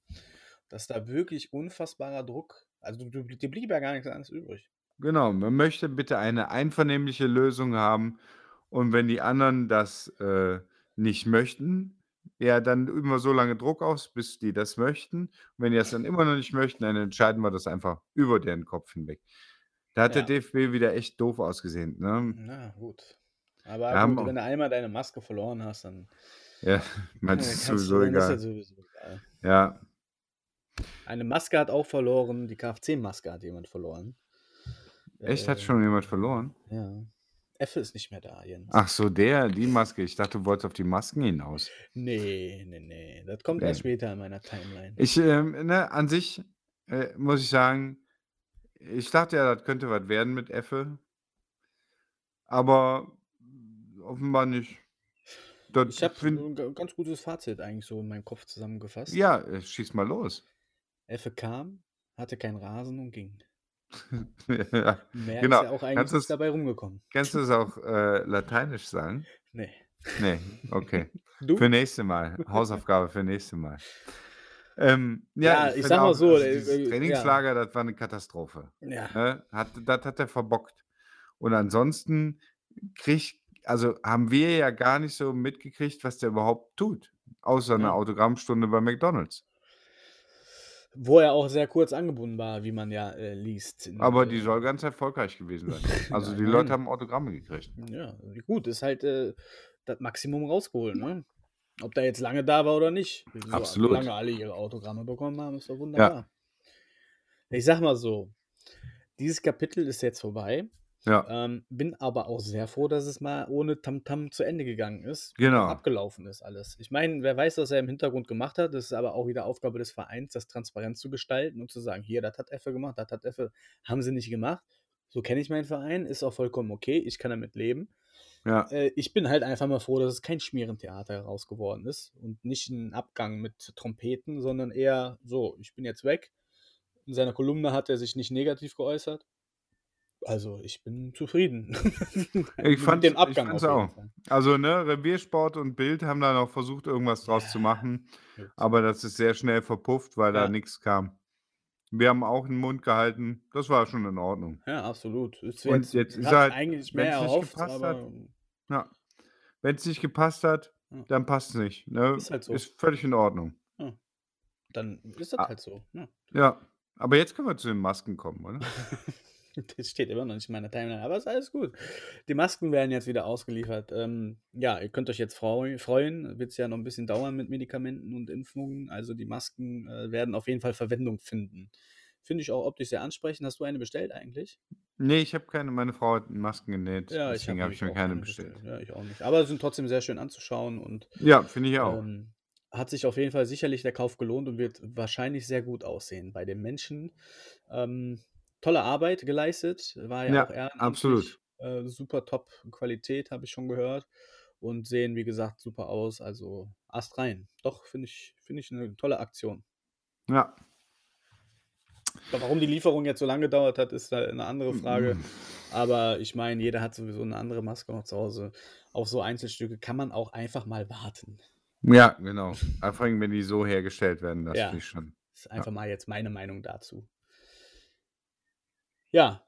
Dass da wirklich unfassbarer Druck, also du, dir blieb ja gar nichts anderes übrig. Genau, man möchte bitte eine einvernehmliche Lösung haben und wenn die anderen das äh, nicht möchten, ja, dann üben wir so lange Druck aus, bis die das möchten. Und wenn die das dann immer noch nicht möchten, dann entscheiden wir das einfach über deren Kopf hinweg. Da hat Ja. der DFB wieder echt doof ausgesehen. Ne? Na gut. Aber Wir haben gut, auch- wenn du einmal deine Maske verloren hast, dann, Ja, *laughs* *laughs* man, das ist kannst sowieso du, dann ist egal. das sowieso egal. Ja, Eine Maske hat auch verloren, die Kfz-Maske hat jemand verloren. Echt? Hat Äh, schon jemand verloren? ja. Effe ist nicht mehr da, Jens. Ach so, der, die Maske. Ich dachte, du wolltest auf die Masken hinaus. Nee, nee, nee. Das kommt Nee. erst später in meiner Timeline. Ich, ähm, ne, an sich äh, muss ich sagen, ich dachte ja, das könnte was werden mit Effe. Aber offenbar nicht. Das Ich habe ein ga- ganz gutes Fazit eigentlich so in meinem Kopf zusammengefasst. ja, äh, schieß mal los. Effe kam, hatte keinen Rasen und ging. *laughs* ja, Mehr genau. ist ja auch eigentlich Kannst dabei rumgekommen. Kannst du es auch äh, lateinisch sagen? *laughs* Nee. Nee, okay. *laughs* Du? Für nächste Mal. Hausaufgabe für nächste Mal. Ähm, ja, Ja, ich find sag mal auch, so, also äh, äh, ja. Trainingslager, das war eine Katastrophe. Ja. Ne? Hat, das hat er verbockt. Und ansonsten krieg, also haben wir ja gar nicht so mitgekriegt, was der überhaupt tut. Außer einer Ja. Autogrammstunde bei McDonalds. Wo er auch sehr kurz angebunden war, wie man ja äh, liest. Aber die äh, soll ganz erfolgreich gewesen sein. *laughs* Also Ja, die. Leute haben Autogramme gekriegt. Ja, gut, ist halt äh, das Maximum rausgeholt, ne? Ob der jetzt lange da war oder nicht. So, Absolut. Solange alle ihre Autogramme bekommen haben, ist doch wunderbar. Ich sag mal so, dieses Kapitel ist jetzt vorbei. Ja, Ähm, bin aber auch sehr froh, dass es mal ohne Tamtam zu Ende gegangen ist. Genau. Abgelaufen ist alles. Ich meine, wer weiß, was er im Hintergrund gemacht hat. Das ist aber auch wieder Aufgabe des Vereins, das transparent zu gestalten und zu sagen, hier, das hat Effe gemacht, das hat Effe, haben sie nicht gemacht. So kenne ich meinen Verein, ist auch vollkommen okay, ich kann damit leben. ja, Äh, ich bin halt einfach mal froh, dass es kein Schmierentheater heraus geworden ist und nicht ein Abgang mit Trompeten, sondern eher so, ich bin jetzt weg. In seiner Kolumne hat er sich nicht negativ geäußert. Also, ich bin zufrieden. Ich fand- *laughs* mit dem ich Abgang jeden auch. Also, ne, Reviersport und Bild haben da noch versucht, irgendwas draus zu machen. Aber das ist sehr schnell verpufft, weil Ja. da nichts kam. Wir haben auch den Mund gehalten. Das war schon in Ordnung. Ja, absolut. Es Und jetzt, jetzt ist halt, eigentlich mehr nicht erhofft, gepasst aber hat, Ja. Wenn es nicht gepasst hat, Ja. dann passt es nicht. Ne? Ist halt so. Ist völlig in Ordnung. dann ist das Ah. halt so. Ja. Ja. Aber jetzt können wir zu den Masken kommen, oder? *laughs* *laughs* Das steht immer noch nicht in meiner Timeline, aber ist alles gut. Die Masken werden jetzt wieder ausgeliefert. Ähm, ja, ihr könnt euch jetzt freu freuen. Wird es ja noch ein bisschen dauern mit Medikamenten und Impfungen. Also die Masken äh, werden auf jeden Fall Verwendung finden. Finde ich auch optisch sehr ansprechend. Hast du eine bestellt eigentlich? Nee, ich habe keine. Meine Frau hat Masken genäht. Ja, ich deswegen habe habe ich mir keine keine bestellt. Ja, ich auch nicht. Aber sind trotzdem sehr schön anzuschauen und Ja, finde ich auch. Ähm, hat sich auf jeden Fall sicherlich der Kauf gelohnt und wird wahrscheinlich sehr gut aussehen bei den Menschen. Ähm, tolle Arbeit geleistet, war ja, Ja, auch ehrenamtlich. absolut. Äh, super top Qualität, habe ich schon gehört. Und sehen, wie gesagt, super aus. Also Ast rein. Doch, finde ich, finde ich eine tolle Aktion. Ja. Aber Warum die Lieferung jetzt so lange gedauert hat, ist eine andere Frage. Mhm. Aber ich meine, jeder hat sowieso eine andere Maske noch zu Hause. Auf so Einzelstücke kann man auch einfach mal warten. Ja, genau. Vor allem, wenn die so hergestellt werden, das Ja. finde ich schon. Das ist einfach mal jetzt meine Meinung dazu. Ja,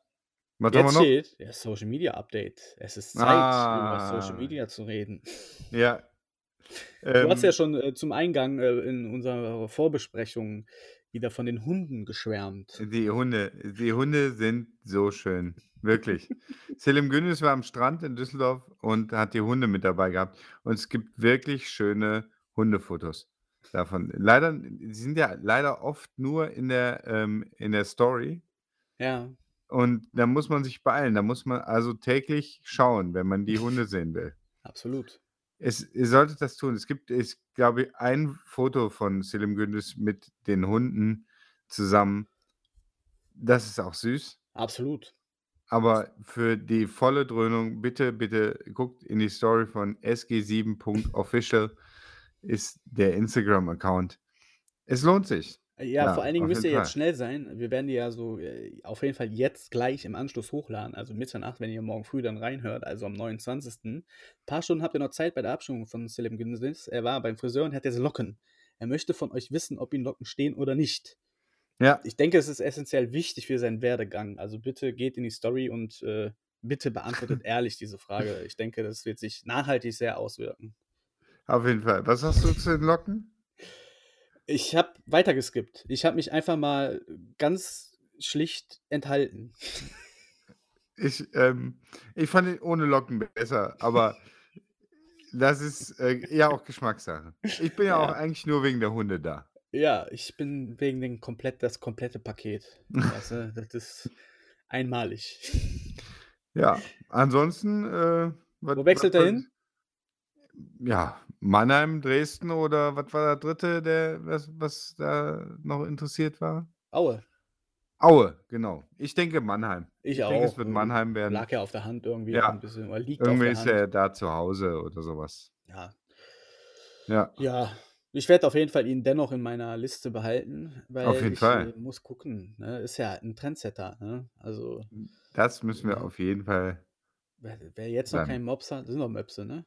Was haben jetzt wir noch? steht ja, Social Media Update. Es ist Zeit, über Social Ah. Media zu reden. Ja. Du hast ja Ähm, schon äh, zum Eingang äh, in unserer Vorbesprechung wieder von den Hunden geschwärmt. Die Hunde, die Hunde sind so schön. Wirklich. *laughs* Selim Gündüz war am Strand in Düsseldorf und hat die Hunde mit dabei gehabt. Und es gibt wirklich schöne Hundefotos davon. Leider, die sind ja leider oft nur in der, ähm, in der Story. Ja, Und da muss man sich beeilen. Da muss man also täglich schauen, wenn man die Hunde *laughs* sehen will. absolut. Es, ihr solltet das tun. Es gibt, ich glaube, ein Foto von Selim Gündüz mit den Hunden zusammen. Das ist auch süß. Absolut. Aber für die volle Dröhnung, bitte, bitte guckt in die Story von sg7.official ist der Instagram-Account. Es lohnt sich. Ja, Ja, vor allen Dingen müsst ihr jeden jetzt Fall. schnell sein. Wir werden die ja so äh, auf jeden Fall jetzt gleich im Anschluss hochladen. Also Mitternacht, wenn ihr morgen früh dann reinhört, also am 29. Ein paar Stunden habt ihr noch Zeit bei der Abstimmung von Selim Gündüz. Er war beim Friseur und hat jetzt Locken. Er möchte von euch wissen, ob ihm Locken stehen oder nicht. Ja, Ich denke, es ist essentiell wichtig für seinen Werdegang. Also bitte geht in die Story und äh, bitte beantwortet *laughs* ehrlich diese Frage. Ich denke, das wird sich nachhaltig sehr auswirken. auf jeden Fall. Was hast du zu den Locken? Ich habe weitergeskippt. Ich habe mich einfach mal ganz schlicht enthalten. Ich, ähm, ich fand ihn ohne Locken besser, aber das ist äh, ja auch Geschmackssache. Ich bin ja, auch Ja. eigentlich nur wegen der Hunde da. Ja, ich bin wegen dem komplett, das komplette Paket. Weißt du, *laughs* das ist einmalig. Ja, ansonsten, äh, was Wo wechselt was er hin? ja, Mannheim, Dresden oder was war der Dritte, der was was da noch interessiert war? Aue. Aue, genau. Ich denke Mannheim. Ich Ich denke, es auch. wird Mannheim werden. lag ja auf der Hand irgendwie auch Ja. ein bisschen oder liegt auf Irgendwie der ist Hand. er da zu Hause oder sowas. Ja. Ja. Ja, ich werde auf jeden Fall ihn dennoch in meiner Liste behalten, Auf weil jeden ich, Fall. äh, muss gucken, ne? Ist ja 'n Trendsetter, ne? Also Das müssen wir ne? auf jeden Fall Wer wer jetzt noch keinen Mops hat das sind doch Möpse, ne?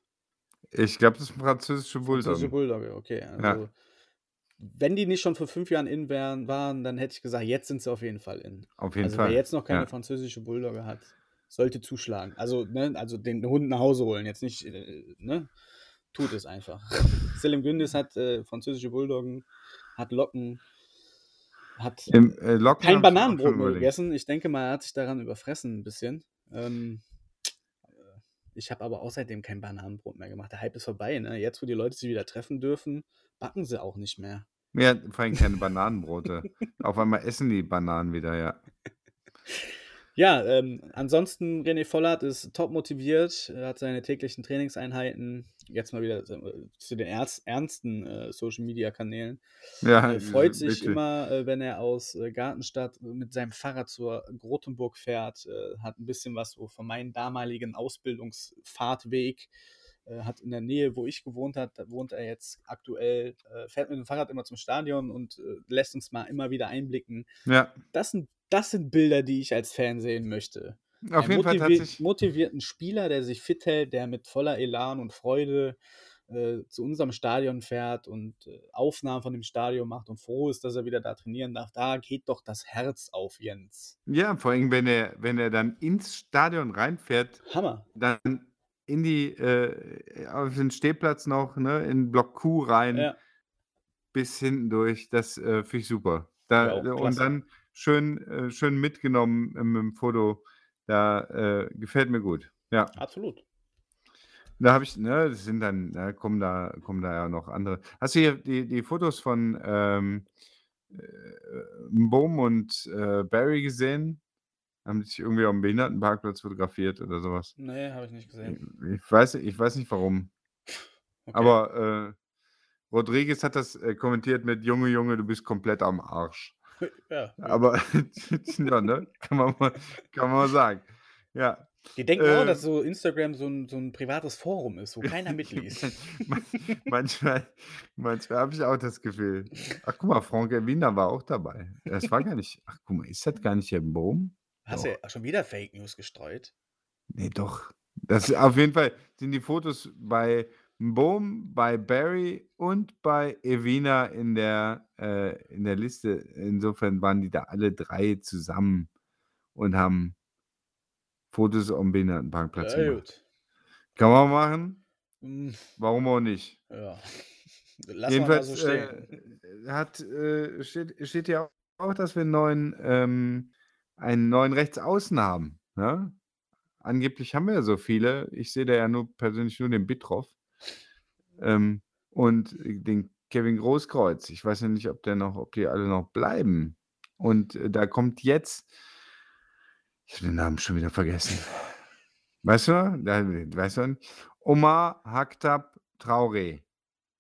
Ich glaube, das sind französische Französische Bulldoggen. Bulldogge, okay. Ja. Also, wenn die nicht schon vor 5 Jahren in wären waren, dann hätte ich gesagt, jetzt sind sie auf jeden Fall in. Auf jeden Also, wer Fall. jetzt noch keine Ja. französische Bulldogge hat, sollte zuschlagen. Also, ne also den Hund nach Hause holen, jetzt nicht, äh, ne? Tut es einfach. *laughs* Selim Gündüz hat, äh, französische Bulldoggen, hat Locken, hat, Im, äh, kein Bananenbrot mehr gegessen. Ich denke mal, er hat sich daran überfressen 'n bisschen. Ähm, äh, ich habe aber auch seitdem kein Bananenbrot mehr gemacht. Der Hype ist vorbei, ne? Jetzt, wo die Leute sich wieder treffen dürfen, backen sie auch nicht mehr. Ja, vor allem keine Bananenbrote. Auf einmal essen die Bananen wieder, ja. *laughs* Ja, ähm, ansonsten René Vollert ist top motiviert, er hat seine täglichen Trainingseinheiten. Jetzt mal wieder, zu den erz ernsten, äh, Social-Media-Kanälen. Ja, Äh, freut sich bitte. immer, äh, wenn er aus, äh, Gartenstadt mit seinem Fahrrad zur Grotenburg fährt, äh, hat 'n bisschen was so von meinem damaligen Ausbildungsfahrtweg, hat in der Nähe, wo ich gewohnt hat da wohnt er jetzt aktuell, äh, fährt mit dem Fahrrad immer zum Stadion und, äh, lässt uns mal immer wieder einblicken. Ja. Das sind das sind Bilder, die ich als Fan sehen möchte. Auf jeden Fall motivi tatsächlich motivierten Spieler, der sich fit hält, der mit voller Elan und Freude, äh, zu unserem Stadion fährt und, äh, Aufnahmen von dem Stadion macht und froh ist, dass er wieder da trainieren darf. Da geht doch das Herz auf, Jens. Ja, vor allem, wenn er wenn er dann ins Stadion reinfährt, Hammer. dann in die äh, auf den Stehplatz noch, ne, in Block Q rein Ja. bis hinten durch. Das, äh, finde ich super. Ja, Da auch und dann schön äh, schön mitgenommen, äh, mit'm Foto. Da, äh, gefällt mir gut. Ja. Absolut. Da habe ich ne, das sind dann da kommen da kommen da ja noch andere. Hast du hier die die Fotos von, ähm, äh, Mbom und, Barry gesehen? Haben sich irgendwie auf'm Behindertenparkplatz fotografiert oder so was. Ne, habe ich nicht gesehen. Ich weiß ich weiß nicht warum. Okay. Aber, äh, Rodriguez hat das, äh, kommentiert mit: „Junge, Junge, du bist komplett am Arsch.“ *laughs* Ja. Aber *laughs* ja, ne? Kann man mal kann man mal sagen. Ja. Die denken auch, dass Äh so Instagram so 'n so 'n privates Forum ist, wo keiner mitliest. *laughs* Man manchmal manchmal habe ich auch das Gefühl. Ach, guck mal, Franck Wiener war auch dabei. Das war gar nicht ach, guck mal, ist das gar nicht der Mbom? Hast du schon wieder Fake News gestreut? Ne, doch. Das auf jeden Fall sind die Fotos bei Mbom, bei Barry und bei Evina in der äh, in der Liste. Insofern waren die da alle 3 zusammen und haben Fotos auf'm Behindertenparkplatz Ja, gemacht. gut. Kann man machen. Hm. Warum auch nicht? Ja. *laughs* So Jedenfalls, stehen. äh, hat äh, steht steht ja auch, dass wir 'n neuen ähm, einen neuen Rechtsaußen haben, ne? Angeblich haben wir ja so viele. Ich sehe da ja nur persönlich nur den Bittroff. Ähm, und den Kevin Großkreuz. Ich weiß ja nicht, ob der noch ob die alle noch bleiben. Und, äh, da kommt jetzt ich habe den Namen schon wieder vergessen. Weißt du? Da weißt du? Omar Haktab Traoré.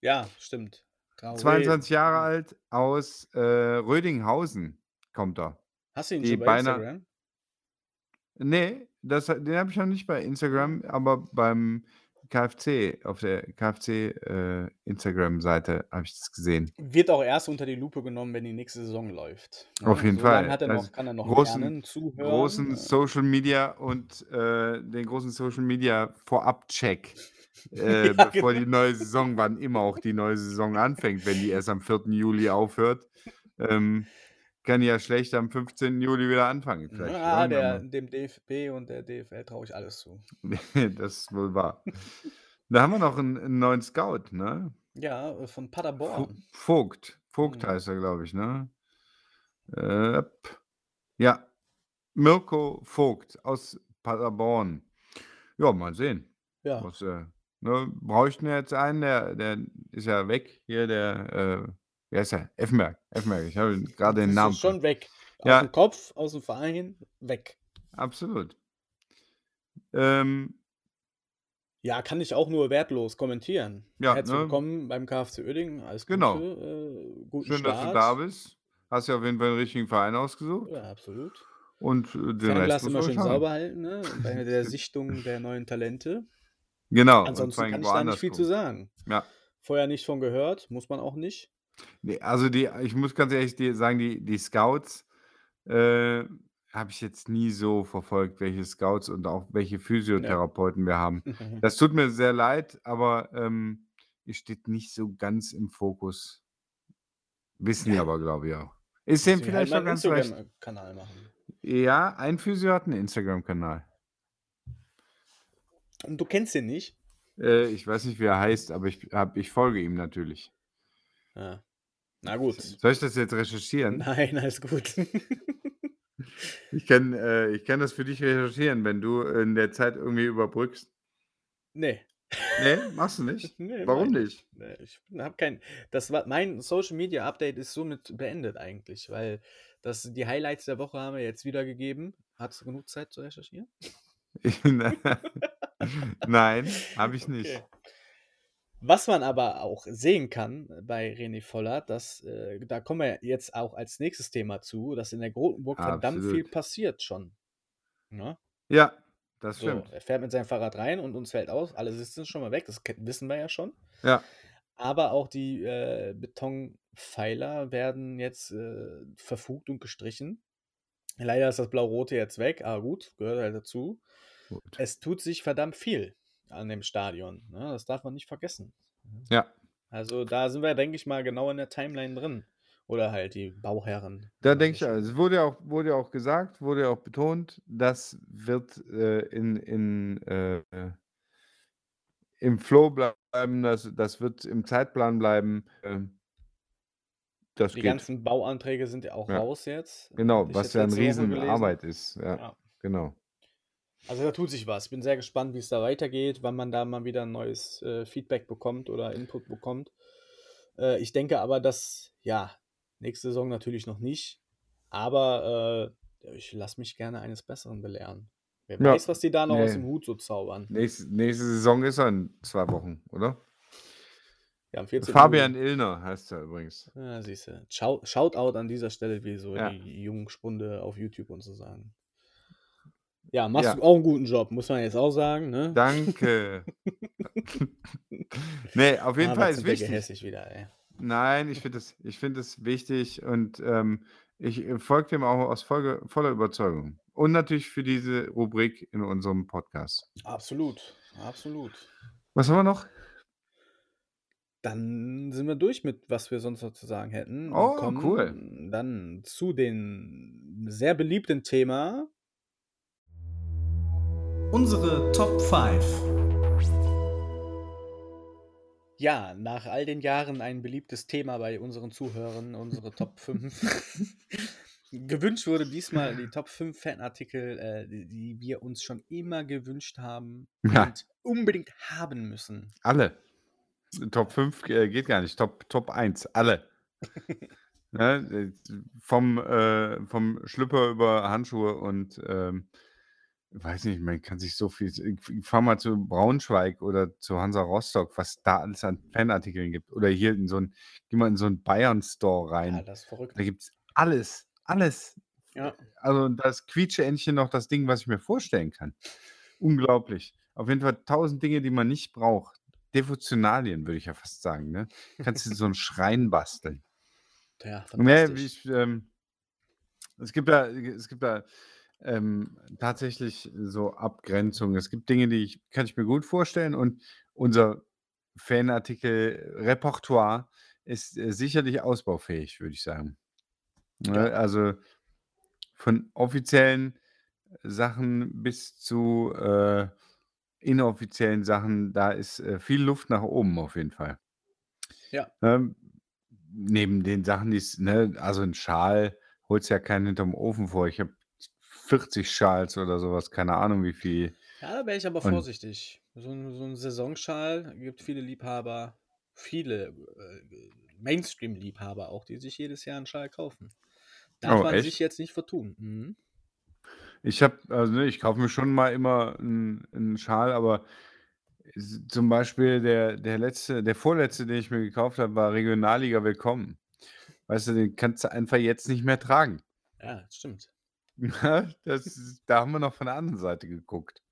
Ja, stimmt. Traoré 22 Jahre alt, aus, äh, Rödinghausen kommt er. Hast du ihn Die schon bei Instagram? Ne, das den habe ich noch nicht bei Instagram, aber beim KFC auf der KFC, äh, Instagram-Seite habe ich das gesehen. Wird auch erst unter die Lupe genommen, wenn die nächste Saison läuft, Auf ne? jeden So Fall. hat er Also, noch kann er noch großen lernen, zuhören, großen äh Social Media und, äh, den großen Social Media Vorab-Check, *laughs* äh, Ja, bevor die genau. neue Saison wann immer auch die neue Saison anfängt, wenn die erst am 4. Juli aufhört, ähm, kann ja schlecht am 15. Juli wieder anfangen. Vielleicht Ja, irgendwann der dem DFB und der DFL traue ich alles zu. *laughs* Das ist wohl wahr. Da haben wir noch 'n 'n neuen Scout, ne? Ja, äh, von Vo Paderborn. Vogt. Vogt Mhm. heißt er, glaube ich, ne? Äh, ja, Mirko Vogt aus Paderborn. Ja, mal sehen, Ja. was äh, ne, bräuchten wir jetzt einen, der der ist ja weg hier, der, äh wie heißt der? Effenberg. Effenberg. Ich habe grade den Ist Namen schon ver weg. Ja. Aus'm Kopf, aus'm Verein, weg. absolut. Ähm, Ja, kann ich auch nur wertlos kommentieren. Ja, Herzlich ne? willkommen beim KFC Uerdingen. Alles Genau. Gute, äh, guten schön, Start. dass du da bist. Hast ja auf jeden Fall den richtigen Verein ausgesucht. Ja, absolut. Und äh, den Fernglas Rest immer schön schauen. sauber halten, ne? Bei *laughs* der Sichtung der neuen Talente. Genau. Ansonsten kann ich da nicht viel gucken. zu sagen. Ja. Vorher nicht von gehört, muss man auch nicht. Nee, also die, ich muss ganz ehrlich dir sagen, die, die Scouts äh, habe ich jetzt nie so verfolgt, welche Scouts und auch welche Physiotherapeuten wir haben. *laughs* Das tut mir sehr leid, aber ähm, ihr steht nicht so ganz im Fokus. Wissen die Ja. aber, glaube ich auch. Ist wir vielleicht halt auch mal einen ganz recht. Instagram-Kanal machen. Ja, ein Physio hat einen Instagram-Kanal. Und du kennst den nicht? Äh, ich weiß nicht, wie er heißt, aber ich, hab, ich folge ihm natürlich. Ja. Na gut. Soll ich das jetzt recherchieren? Nein, alles gut. *laughs* Ich kann, äh, ich kann das für dich recherchieren, wenn du in der Zeit irgendwie überbrückst. nee. Nee, machst du nicht? *laughs* Nee, Warum mach nicht? Nee, ich habe kein. Das war mein Social Media Update ist somit beendet eigentlich, weil das die Highlights der Woche haben wir jetzt wiedergegeben. Hattest du genug Zeit zu recherchieren? *laughs* Nein, habe ich nicht. Was man aber auch sehen kann bei René Vollert, dass, äh, da kommen wir jetzt auch als nächstes Thema zu, dass in der Grotenburg verdammt viel Absolut. passiert schon. Ne? Ja, das So, stimmt. er fährt mit seinem Fahrrad rein und uns fällt aus, alle sitzen schon mal weg, das wissen wir ja schon. Ja, Aber auch die äh, Betonpfeiler werden jetzt äh, verfugt und gestrichen. Leider ist das Blau-Rote jetzt weg, aber gut, gehört halt dazu. gut. Es tut sich verdammt viel an dem Stadion. Ne? Das darf man nicht vergessen. Ja, Also da sind wir, denke ich mal, genau in der Timeline drin. Oder halt die Bauherren. da denke ich, so also, es wurde ja auch, wurde ja auch gesagt, wurde ja auch betont, das wird äh, in, in, äh, im Flow bleiben, das, das wird im Zeitplan bleiben. ähm, das Die geht. ganzen Bauanträge sind ja auch Ja. raus jetzt. Genau, was ja eine. Riesenarbeit ist. Ja, Ja. genau. Also da tut sich was. Ich bin sehr gespannt, wie es da weitergeht, wann man da mal wieder ein neues äh, Feedback bekommt oder Input bekommt. Äh, ich denke aber, dass, ja, nächste Saison natürlich noch nicht. Aber äh, ich lasse mich gerne eines Besseren belehren. Wer Ja. weiß, was die da noch aus Nee. dem Hut so zaubern. Nächste, nächste Saison ist er in zwei Wochen, oder? Ja, am 14. Fabian Juli. Illner heißt er übrigens. Ja, siehst du. Shout, Shoutout an dieser Stelle, wie so Ja. die jungen Spunde auf YouTube und so sagen. Ja, machst Ja. du auch einen guten Job, muss man jetzt auch sagen. Ne? Danke. *laughs* nee, auf jeden Ah, Fall ist wichtig. wieder, ey. Nein, ich finde es find wichtig und ähm, ich folge dem auch aus Folge, voller Überzeugung. Und natürlich für diese Rubrik in unserem Podcast. Absolut, absolut. Was haben wir noch? Dann sind wir durch mit, was wir sonst noch zu sagen hätten. Oh, cool. Dann zu dem sehr beliebten Thema. Unsere Top 5. Ja, nach all den Jahren ein beliebtes Thema bei unseren Zuhörern, unsere Top 5. *laughs* Gewünscht wurde diesmal die Top 5 Fanartikel, äh, die, die wir uns schon immer gewünscht haben Ja. und unbedingt haben müssen. Alle. Top 5 äh, geht gar nicht. Top, Top 1. Alle. *laughs* ne? äh, vom, äh, vom Schlüpper über Handschuhe und ähm, weiß nicht, man kann sich so viel. Ich fahr mal zu Braunschweig oder zu Hansa Rostock, was da alles an Fanartikeln gibt. Oder hier in so ein, geh mal in so einen Bayern-Store rein. Ja, das ist verrückt. Da gibt es alles, alles. Ja. Also das Quietsche-Entchen noch das Ding, was ich mir vorstellen kann. Unglaublich. Auf jeden Fall tausend Dinge, die man nicht braucht. Devotionalien, würde ich ja fast sagen. Ne? Kannst du so einen Schrein basteln. Ja, fantastisch. wie ich, ähm, es gibt da, es gibt da ähm, tatsächlich so Abgrenzungen. Es gibt Dinge, die ich, kann ich mir gut vorstellen und unser Fanartikel-Repertoire ist äh, sicherlich ausbaufähig, würde ich sagen. Ne, Ja. Also von offiziellen Sachen bis zu äh, inoffiziellen Sachen, da ist äh, viel Luft nach oben auf jeden Fall. Ja. Ähm, neben den Sachen, die es, ne, also ein Schal holst ja keinen hinterm Ofen vor. Ich habe 40 Schals oder sowas, keine Ahnung wie viel. Ja, da wäre ich aber Und- vorsichtig. So ein, so ein Saisonschal gibt viele Liebhaber, viele äh, Mainstream-Liebhaber auch, die sich jedes Jahr einen Schal kaufen. Darf Oh, man echt? sich jetzt nicht vertun. Mhm. Ich habe also, ich kaufe mir schon mal immer einen Schal, aber zum Beispiel der der letzte der vorletzte, den ich mir gekauft habe, war Regionalliga Willkommen. Weißt du, den kannst du einfach jetzt nicht mehr tragen. Ja, stimmt. *laughs* Ne? Das ist da haben wir noch von der anderen Seite geguckt.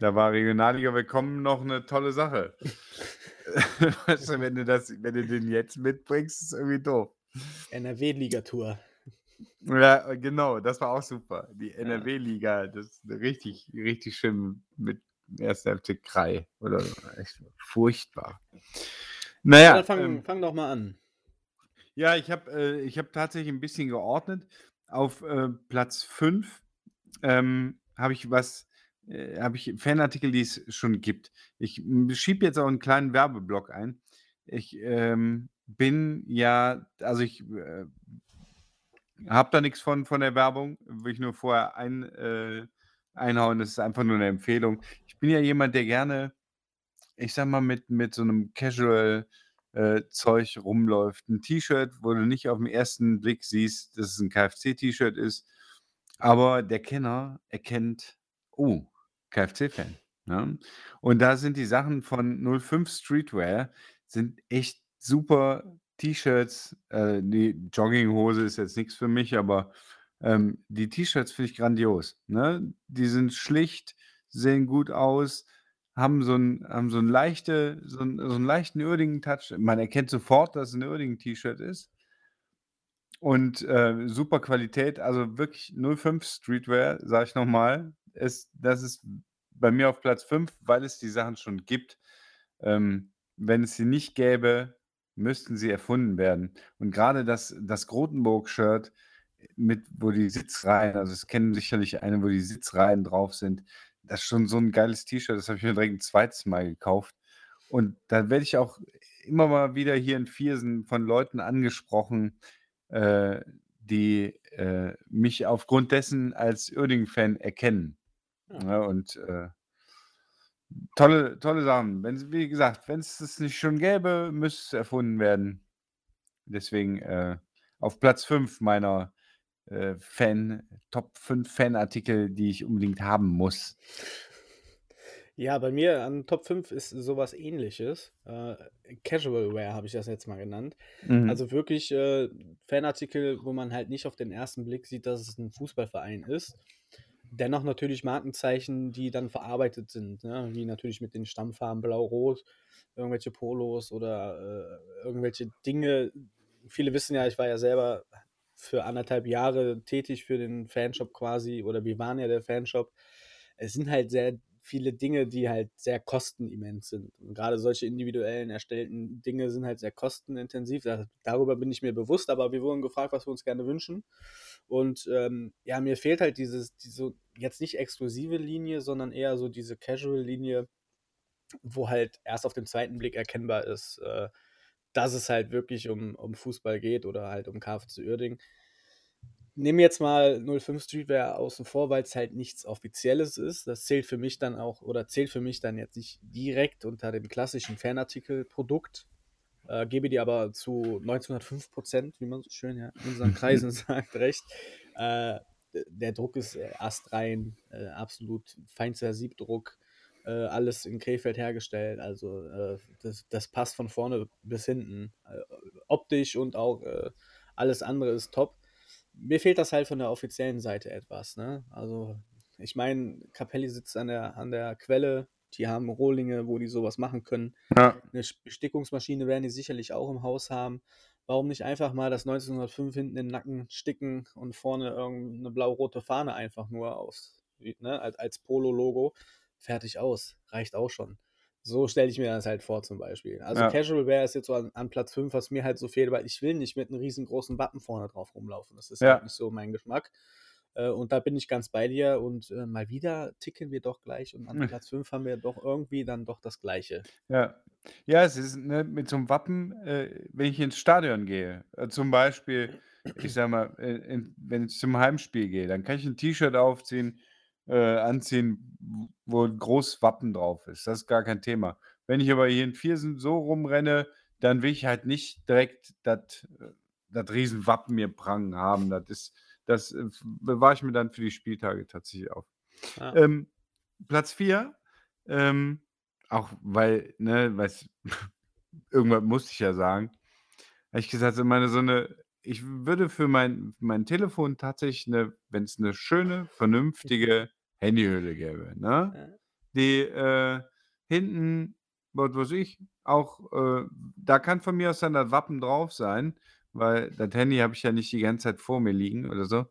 Da war Regionalliga Willkommen noch 'ne tolle Sache. *laughs* Weißt du, wenn du das wenn du den jetzt mitbringst, ist irgendwie doof. NRW-Ligatur. Ja, genau, das war auch super. Die. NRW-Liga, das ist richtig richtig schön mit 1. FC Krai oder so. Echt furchtbar. Na Ja, ja, dann fang ähm fang doch mal an. Ja, ich habe äh, ich habe tatsächlich 'n bisschen geordnet. Auf, äh, Platz 5, ähm, habe ich was äh, habe ich Fanartikel, die es schon gibt. Ich, hm, schiebe jetzt auch 'n kleinen Werbeblock ein. Ich, ähm, bin ja also ich, äh, habe da nix von von der Werbung, will ich nur vorher ein äh, einhauen. Das ist einfach nur 'ne Empfehlung. Ich bin ja jemand, der gerne, ich sage mal, mit mit so 'nem Casual, äh, Zeug rumläuft. 'N T-Shirt, wo du nicht auf'n ersten Blick siehst, dass es 'n KFC-T-Shirt ist, aber der Kenner erkennt: „Oh, KFC-Fan“, ne? Und da sind die Sachen von 05 Streetwear sind echt super T-Shirts. Äh, die Jogginghose ist jetzt nix für mich, aber, ähm, die T-Shirts finde ich grandios, ne? Die sind schlicht, sehen gut aus, haben so 'n haben so 'n leichte so 'n so 'n leichten Uerdingen-Touch. Man erkennt sofort, dass es 'n Uerdingen-T-Shirt ist. Und, äh, super Qualität, also wirklich 05 Streetwear, sage ich noch mal, ist das ist bei mir auf Platz 5, weil es die Sachen schon gibt. Ähm, wenn es sie nicht gäbe, müssten sie erfunden werden. Und grade das das Grotenburg-Shirt mit wo die Sitzreihen also, das kennen sicherlich einige, wo die Sitzreihen drauf sind. Das ist schon so 'n geiles T-Shirt, das habe ich mir direkt 'n 2. Mal gekauft. Und da werde ich auch immer mal wieder hier in Viersen von Leuten angesprochen, äh, die, äh, mich aufgrund dessen als Uerdingen-Fan erkennen, Ja. ne? Und, äh tolle tolle Sachen. Wenn's wie gesagt, wenn's das nicht schon gäbe, müsste es erfunden werden. Deswegen, äh, auf Platz 5 meiner, äh, Fan Top 5 Fanartikel, die ich unbedingt haben muss. Ja, bei mir an Top 5 ist so was Ähnliches. Äh, Casual Wear habe ich das jetzt mal genannt. Mhm. Also wirklich, äh, Fanartikel, wo man halt nicht auf den ersten Blick sieht, dass es 'n Fußballverein ist. Dennoch natürlich Markenzeichen, die dann verarbeitet sind, ne? Wie natürlich mit den Stammfarben Blau-Rot, irgendwelche Polos oder, äh, irgendwelche Dinge. Viele wissen ja, ich war ja selber für 1 1/2 Jahre tätig für den Fanshop quasi oder wir waren ja der Fanshop. Es sind halt sehr viele Dinge, die halt sehr kostenimmens sind. Und grade solche individuellen erstellten Dinge sind halt sehr kostenintensiv. Da darüber bin ich mir bewusst, aber wir wurden gefragt, was wir uns gerne wünschen. Und, ähm, ja, mir fehlt halt dieses diese jetzt nicht exklusive Linie, sondern eher so diese Casual-Linie, wo halt erst auf den zweiten Blick erkennbar ist, äh, dass es halt wirklich um um Fußball geht oder halt um KFC Uerdingen. Wir jetzt mal 05 Streetwear außen vor, weil's halt nichts Offizielles ist. Das zählt für mich dann auch oder zählt für mich dann jetzt nicht direkt unter dem klassischen Fanartikel-Produkt, äh, gebe dir aber zu 1905 %, wie man so schön, ja, in unseren *laughs* Kreisen sagt, recht. Äh, der Druck ist, äh, astrein, äh, absolut feinster Siebdruck, äh, alles in Krefeld hergestellt. Also, äh, das das passt von vorne bis hinten. Äh, optisch und auch, äh, alles andere ist top. Mir fehlt das halt von der offiziellen Seite etwas, ne? Also, ich meine, Capelli sitzt an der an der Quelle, die haben Rohlinge, wo die so was machen können. Ja. 'Ne Sch Bestickungsmaschine werden die sicherlich auch im Haus haben. Warum nicht einfach mal das 1905 hinten in 'n Nacken sticken und vorne irgend 'ne blau-rote Fahne einfach nur wie ne, als als Polo-Logo. Fertig aus, reicht auch schon. So stelle ich mir das halt vor zum Beispiel. Also, Ja. Casual Wear ist jetzt so an an Platz 5, was mir halt so fehlt, weil ich will nicht mit 'nem riesengroßen Wappen vorne drauf rumlaufen. Das ist Ja. halt nicht so mein Geschmack. Äh, und da bin ich ganz bei dir und, äh, mal wieder ticken wir doch gleich und an Hm. Platz 5 haben wir doch irgendwie dann doch das Gleiche. Ja. Ja, es ist, ne, mit so 'nem Wappen, äh, wenn ich ins Stadion gehe, äh, zum Beispiel, ich sage mal, äh, in wenn ich zum Heimspiel gehe, dann kann ich 'n T-Shirt aufziehen äh, anziehen, wo 'n großes Wappen drauf ist. Das ist gar kein Thema. Wenn ich aber hier in Viersen so rumrenne, dann will ich halt nicht direkt dat äh, Riesenwappen mir prangen haben. Das ist das äh, bewahre ich mir dann für die Spieltage tatsächlich auf. Ja. Ähm, Platz 4, ähm, auch weil, ne, weiß, *laughs* irgendwas musste ich ja sagen, habe ich gesagt, so meine so eine, ich würde für mein, mein Telefon tatsächlich eine, wenn es eine schöne, vernünftige Handyhülle gäbe, ne? Die äh, hinten, was weiß ich, auch, äh, da kann von mir aus dann das Wappen drauf sein, weil das Handy habe ich ja nicht die ganze Zeit vor mir liegen oder so.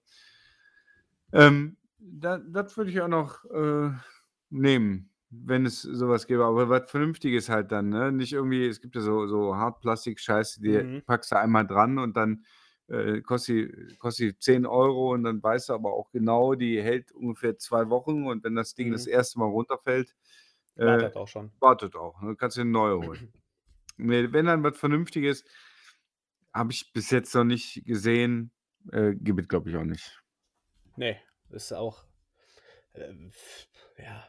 Ähm, da, das würde ich auch noch äh, nehmen, wenn es sowas gäbe. Aber was Vernünftiges halt dann, ne? Nicht irgendwie, es gibt ja so, so Hartplastik-Scheiße, die Mhm. packst du einmal dran und dann äh, kostet, kostet 10 Euro und dann weißt du aber auch genau, die hält ungefähr zwei Wochen und wenn das Ding das Mhm. erste Mal runterfällt, äh, Wartet auch schon. wartet auch. Ne? Kannst du eine neue holen. *clears throat* Nee, wenn dann was Vernünftiges, habe ich bis jetzt noch nicht gesehen, äh, gibt es glaube ich auch nicht. Nee, ist auch. Äh, ja.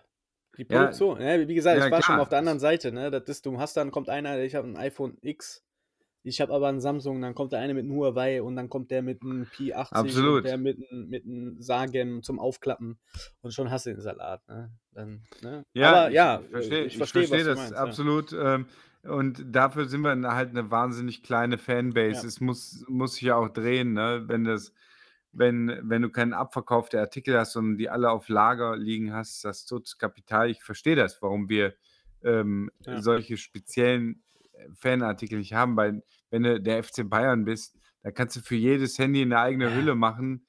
Die Ja, Produktion, ne? wie gesagt, ja ich war schon klar. auf der anderen Seite. Ne? Das ist, du hast dann, kommt einer, ich habe ein iPhone X, ich habe aber ein Samsung, dann kommt der eine mit einem Huawei und dann kommt der mit einem P80 und Absolut. der mit einem, mit einem Sagem zum Aufklappen und schon hast du den Salat. Ne? Dann, ne? Ja, aber ich ja, verstehe ich ich verstehe, verstehe was du das meinst. Ja. absolut. Ähm, und dafür sind wir halt eine wahnsinnig kleine Fanbase. Ja. Es muss, muss sich ja auch drehen, ne? wenn, das, wenn, wenn du keinen abverkauften Artikel hast und die alle auf Lager liegen hast, das totes Kapital. Ich verstehe das, warum wir ähm, Ja. solche speziellen äh, Fanartikel nicht haben, weil wenn du der FC Bayern bist, da kannst du für jedes Handy eine eigene. Hülle machen.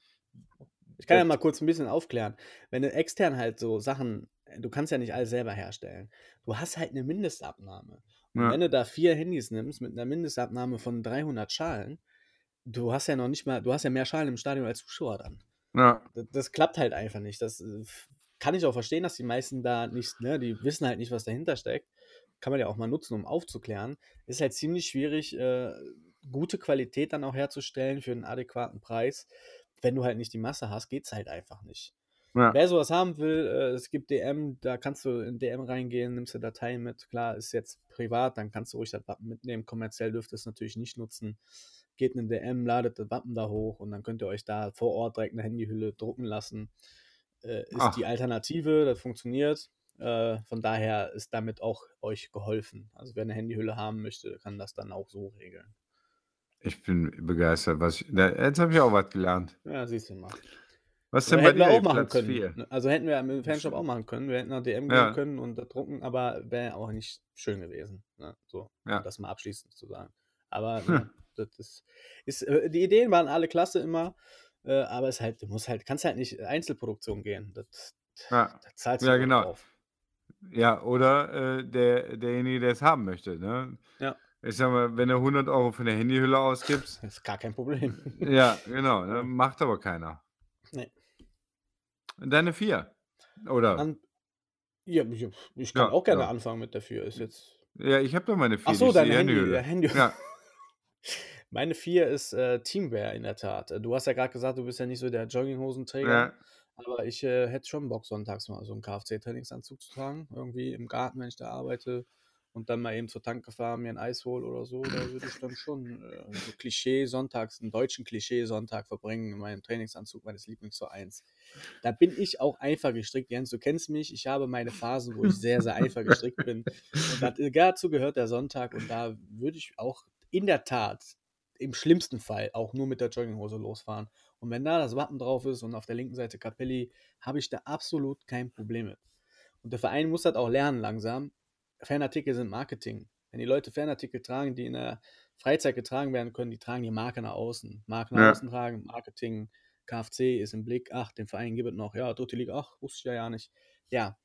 Ich kann ja mal kurz ein bisschen aufklären. Wenn du extern halt so Sachen, du kannst ja nicht alles selber herstellen. Du hast halt eine Mindestabnahme. Und Ja. wenn du da vier Handys nimmst mit einer Mindestabnahme von 300 Schalen, du hast ja noch nicht mal, du hast ja mehr Schalen im Stadion als Zuschauer dann. Ja, Das, das klappt halt einfach nicht. Das äh, kann ich auch verstehen, dass die meisten da nicht, ne, die wissen halt nicht, was dahinter steckt. Kann man ja auch mal nutzen, um aufzuklären. Ist halt ziemlich schwierig, äh, gute Qualität dann auch herzustellen für einen adäquaten Preis. Wenn du halt nicht die Masse hast, geht es halt einfach nicht. ja. Wer sowas haben will, äh, es gibt DM, da kannst du in DM reingehen, nimmst du Dateien mit. Klar, ist jetzt privat, dann kannst du ruhig das Wappen mitnehmen. Kommerziell dürft ihr es natürlich nicht nutzen. Geht in den DM, ladet das Wappen da hoch und dann könnt ihr euch da vor Ort direkt eine Handyhülle drucken lassen. Äh, ist Ach. die Alternative, das funktioniert. Äh, von daher ist damit auch euch geholfen. Also wer eine Handyhülle haben möchte, kann das dann auch so regeln. Ich bin begeistert. Was ich, da, jetzt habe ich auch was gelernt. Ja, siehst du mal. Was Oder denn bei hätten wir dir auch machen Platz können. 4? ne? Also hätten wir im Fanshop auch machen können. Wir hätten nach DM Ja. gehen können und das drucken, aber wäre auch nicht schön gewesen. Ne? So, Ja. um das mal abschließend zu sagen. Aber *laughs* ne, das ist, ist, äh, die Ideen waren alle klasse immer, äh, aber es halt, du musst halt, kannst halt nicht Einzelproduktion gehen. Das, Ja. da zahlst du Ja, genau. drauf. Ja, oder äh, der, derjenige, der es haben möchte. Ne? Ja. Ich sag mal, wenn du 100 Euro für eine Handyhülle ausgibst, Das ist gar kein Problem. ja, *laughs* genau, ne? macht aber keiner. Nee. Deine vier. Oder? An, ja, ich, ich kann Ja, auch gerne ja. anfangen mit dafür. Ist jetzt. Ja, ich habe doch meine vier. Ach so, deine Handy, Handyhülle. ja, Handy. Ja, *laughs* Meine vier ist äh, Teamwear in der Tat. Du hast ja gerade gesagt, du bist ja nicht so der Jogginghosenträger. ja. Aber ich äh, hätte schon Bock, sonntags mal so einen Kfz-Trainingsanzug zu tragen. Irgendwie im Garten, wenn ich da arbeite. Und dann mal eben zur Tanke fahren, mir ein Eis holen oder so. Da würde ich dann schon äh, so Klischee sonntags, einen deutschen Klischee-Sonntag verbringen in meinem Trainingsanzug meines Lieblingsvereins. Da bin ich auch einfach gestrickt. Jens, du kennst mich. Ich habe meine Phasen, wo ich sehr, sehr einfach gestrickt bin. Und dat- dazu gehört der Sonntag. Und da würde ich auch in der Tat im schlimmsten Fall auch nur mit der Jogginghose losfahren. Und wenn da das Wappen drauf ist und auf der linken Seite Capelli, habe ich da absolut kein Problem mit. Und der Verein muss das auch lernen langsam. Fanartikel sind Marketing. Wenn die Leute Fanartikel tragen, die in der Freizeit getragen werden können, die tragen die Marke nach außen. Marke nach Ja. außen tragen, Marketing, KFC ist im Blick, ach, den Verein gibt es noch. Ja, dritte Liga, ach, wusste ich ja ja nicht. Ja,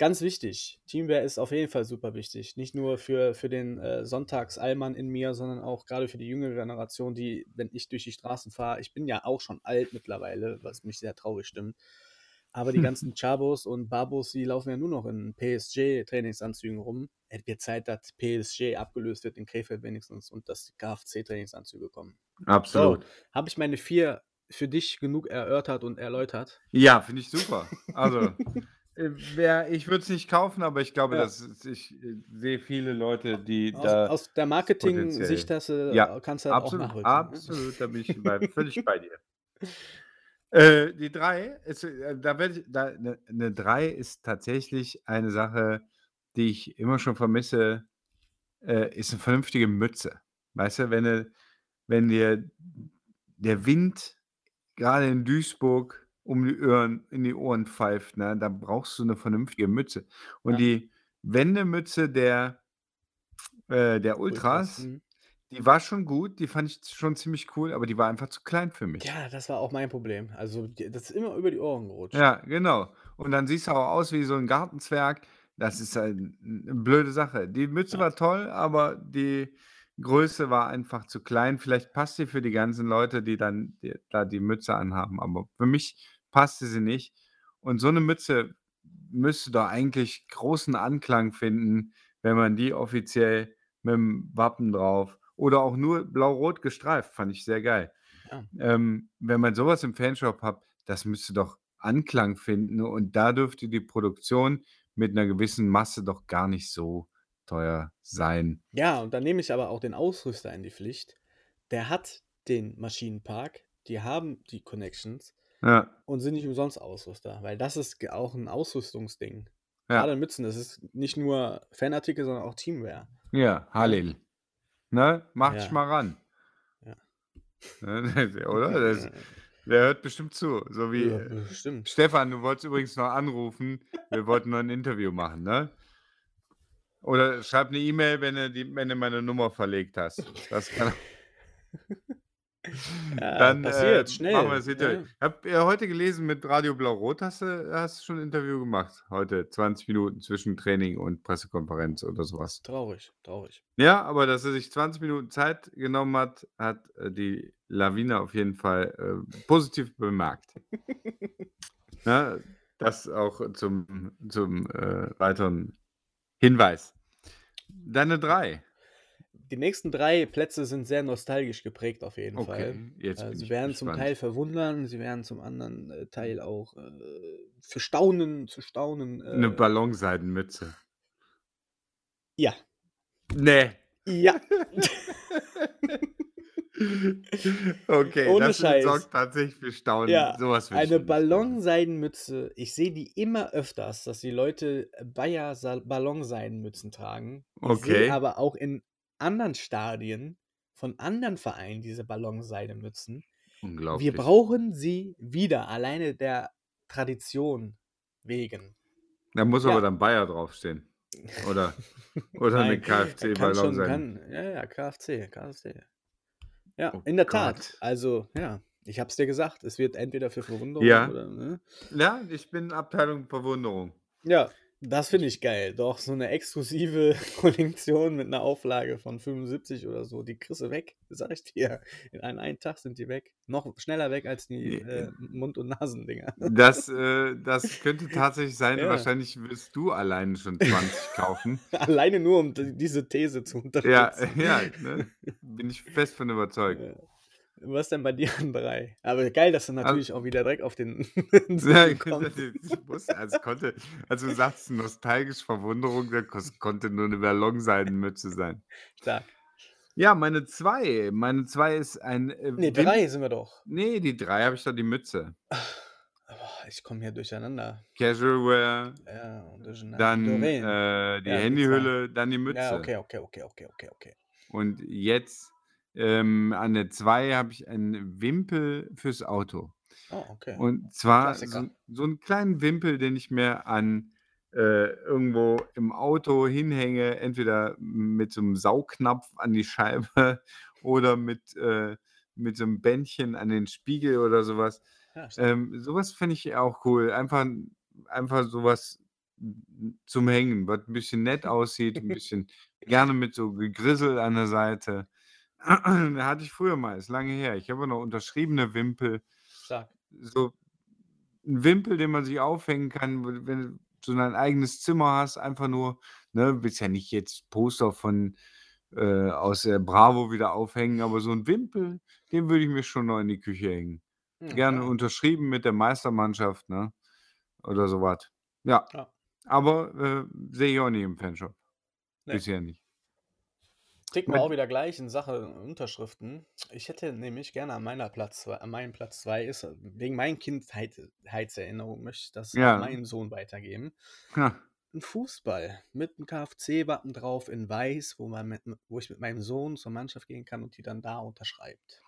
ganz wichtig. Teamwear ist auf jeden Fall super wichtig. Nicht nur für, für den äh, Sonntags-Allmann in mir, sondern auch gerade für die jüngere Generation, die, wenn ich durch die Straßen fahre, ich bin ja auch schon alt mittlerweile, was mich sehr traurig stimmt. Aber die *laughs* ganzen Chabos und Babos, die laufen ja nur noch in PSG-Trainingsanzügen rum. Es wird Zeit, dass PSG abgelöst wird in Krefeld wenigstens und dass die KFC-Trainingsanzüge kommen. Absolut. Habe ich meine vier für dich genug erörtert und erläutert? Ja, finde ich super. Also, *laughs* äh, wer, ich würde es nicht kaufen, aber ich glaube, Ja. dass ich äh, sehe viele Leute, die Aus, da. aus der Marketing-Sicht Ja, kannst du auch absolut, nachvollziehen. ne? absolut, da bin ich bei, *laughs* völlig bei dir. Äh, die 3 ist, äh, da werde ich da 'ne 'ne 3 ist tatsächlich eine Sache, die ich immer schon vermisse, äh, ist 'ne vernünftige Mütze. Weißt du, wenn wenn dir der Wind grade in Duisburg um die Ohren in die Ohren pfeift, ne, dann brauchst du 'ne vernünftige Mütze. Und Ja. die Wendemütze der äh, der Ultras, Ultras, mhm. die war schon gut, die fand ich schon ziemlich cool, aber die war einfach zu klein für mich. Ja, das war auch mein Problem. Also, das ist immer über die Ohren gerutscht. Ja, genau. Und dann siehst du auch aus wie so 'n Gartenzwerg. Das ist halt 'n 'ne blöde Sache. Die Mütze Ja. war toll, aber die Größe war einfach zu klein. Vielleicht passt sie für die ganzen Leute, die dann die da die Mütze anhaben, aber für mich passte sie nicht. Und so 'ne Mütze müsste doch eigentlich großen Anklang finden, wenn man die offiziell mit'm Wappen drauf oder auch nur blau-rot gestreift, fand ich sehr geil. Ja. Ähm, wenn man so was im Fanshop hat, das müsste doch Anklang finden und da dürfte die Produktion mit 'ner gewissen Masse doch gar nicht so teuer sein. Ja, und dann nehme ich aber auch den Ausrüster in die Pflicht. Der hat den Maschinenpark, die haben die Connections Ja. und sind nicht umsonst Ausrüster, weil das ist auch 'n Ausrüstungsding. Ja. Grade Mützen, das ist nicht nur Fanartikel, sondern auch Teamwear. Ja. Halil. Ne? Mach dich Ja. mal ran. Ja. Ne, *laughs* oder? *laughs* Das der hört bestimmt zu, so wie Ja, äh. Stefan, du wolltest übrigens noch anrufen. Wir wollten noch 'n Interview machen, ne? Oder schreib 'ne E-Mail, wenn du die wenn du meine Nummer verlegt hast. Das kann *laughs* Ja, *laughs* Dann, äh, passiert, machen schnell, wir das Interview. ne? Habe, äh, heute gelesen, mit Radio Blau-Rot hast du hast du schon 'n Interview gemacht heute, 20 Minuten zwischen Training und Pressekonferenz oder so was. Traurig, traurig. Ja, aber dass er sich 20 Minuten Zeit genommen hat, hat, äh, die Lawine auf jeden Fall, äh, positiv bemerkt. *laughs* Ne? Das auch zum zum, äh, weiteren Hinweis. Deine 3. Die nächsten 3 Plätze sind sehr nostalgisch geprägt auf jeden Fall. Okay, jetzt Äh, sie werden zum gespannt. Teil verwundern, sie werden zum anderen, äh, Teil auch, äh, für Staunen zu staunen, 'Ne äh Ballonseidenmütze. Ja. Ne. Ja. *laughs* Okay, Ohne das Scheiß. sorgt tatsächlich für Staunen. Ja, So was will ich eine. Ballonseidenmütze. Ich sehe die immer öfters, dass die Leute Bayer Ballonseidenmützen tragen. Ich Okay. sehe aber auch in anderen Stadien von anderen Vereinen diese Ballonseidenmützen. Wir Unglaublich. brauchen sie wieder, alleine der Tradition wegen. Da muss aber Ja. dann Bayer draufstehen. Oder *laughs* oder 'ne Nein, kann schon KFC-Ballonseiden. kann ja, ja, KFC, KFC. Ja, Oh in der Tat. Gott. Also, ja, ich habe es dir gesagt, es wird entweder für Verwunderung Ja. oder ne? Ja, ich bin Abteilung Verwunderung. Ja, das finde ich geil. Doch, so 'ne exklusive *laughs* Kollektion mit 'ner Auflage von 75 oder so, die kriegst du weg, sage ich dir. In einem einen Tag sind die weg. Noch schneller weg als die, Äh, Mund und Nasendinger. Das, äh das könnte *laughs* tatsächlich sein. Ja. Wahrscheinlich wirst du alleine schon 20 *laughs* kaufen. Alleine nur, um diese These zu Ja, unterstützen. ja, ne? Bin ich fest von überzeugt. Ja. Was denn bei dir an 3? Aber geil, dass du Al natürlich auch wieder direkt auf den *laughs* *laughs* Ja, ich wusste, also konnte als du sagst nostalgisch Verwunderung, da kos konnte nur 'ne Ballonseidenmütze sein. Stark. Ja, meine 2 meine 2 ist ein, äh, Ne, Wim 3 sind wir doch. Ne, die 3 habe ich doch die Mütze. Ich komme hier durcheinander. Casual Wear, Ja, durcheinander. dann, äh, die Ja, die 2. Handyhülle, dann die Ja, Mütze. okay, okay, okay, okay, okay, okay. Und jetzt, ähm, an der 2 habe ich einen Wimpel fürs Auto. Oh, okay. Und zwar so so 'n kleinen Wimpel, den ich mir an äh, irgendwo im Auto hinhänge, entweder mit so 'nem Saugnapf an die Scheibe *laughs* oder mit äh, mit so 'nem Bändchen an den Spiegel oder so was. Ja. Ähm, so was fände ich auch cool. Einfach einfach so was n zum Hängen, was 'n bisschen nett *laughs* aussieht, 'n bisschen gerne mit so Gegrissel an der Seite. *clears throat* Hatte ich früher mal, ist lange her. Ich habe noch unterschriebene Wimpel. Stark. So 'n Wimpel, den man sich aufhängen kann, wenn du so dein eigenes Zimmer hast, einfach nur ne, willst ja nicht jetzt Poster von äh, aus der Bravo wieder aufhängen, aber so 'n Wimpel, den würde ich mir schon noch in die Küche hängen. Ja, Gerne unterschrieben mit der Meistermannschaft, ne? Oder so was. Ja. Ja. Aber, äh, sehe ich auch nicht im Fanshop. Ne. Bisher nicht. Kriegen wir auch wieder gleich in Sache Unterschriften. Ich hätte nämlich gerne an meiner Platz zwei, an meinem Platz zwei ist, äh, wegen meinen Kindheitserinnerungen möchte ich das an Ja. meinen Sohn weitergeben. Ja. Ein Fußball mit einem KFC-Wappen drauf in weiß, wo, man mit, wo ich mit meinem Sohn zur Mannschaft gehen kann und die dann da unterschreibt.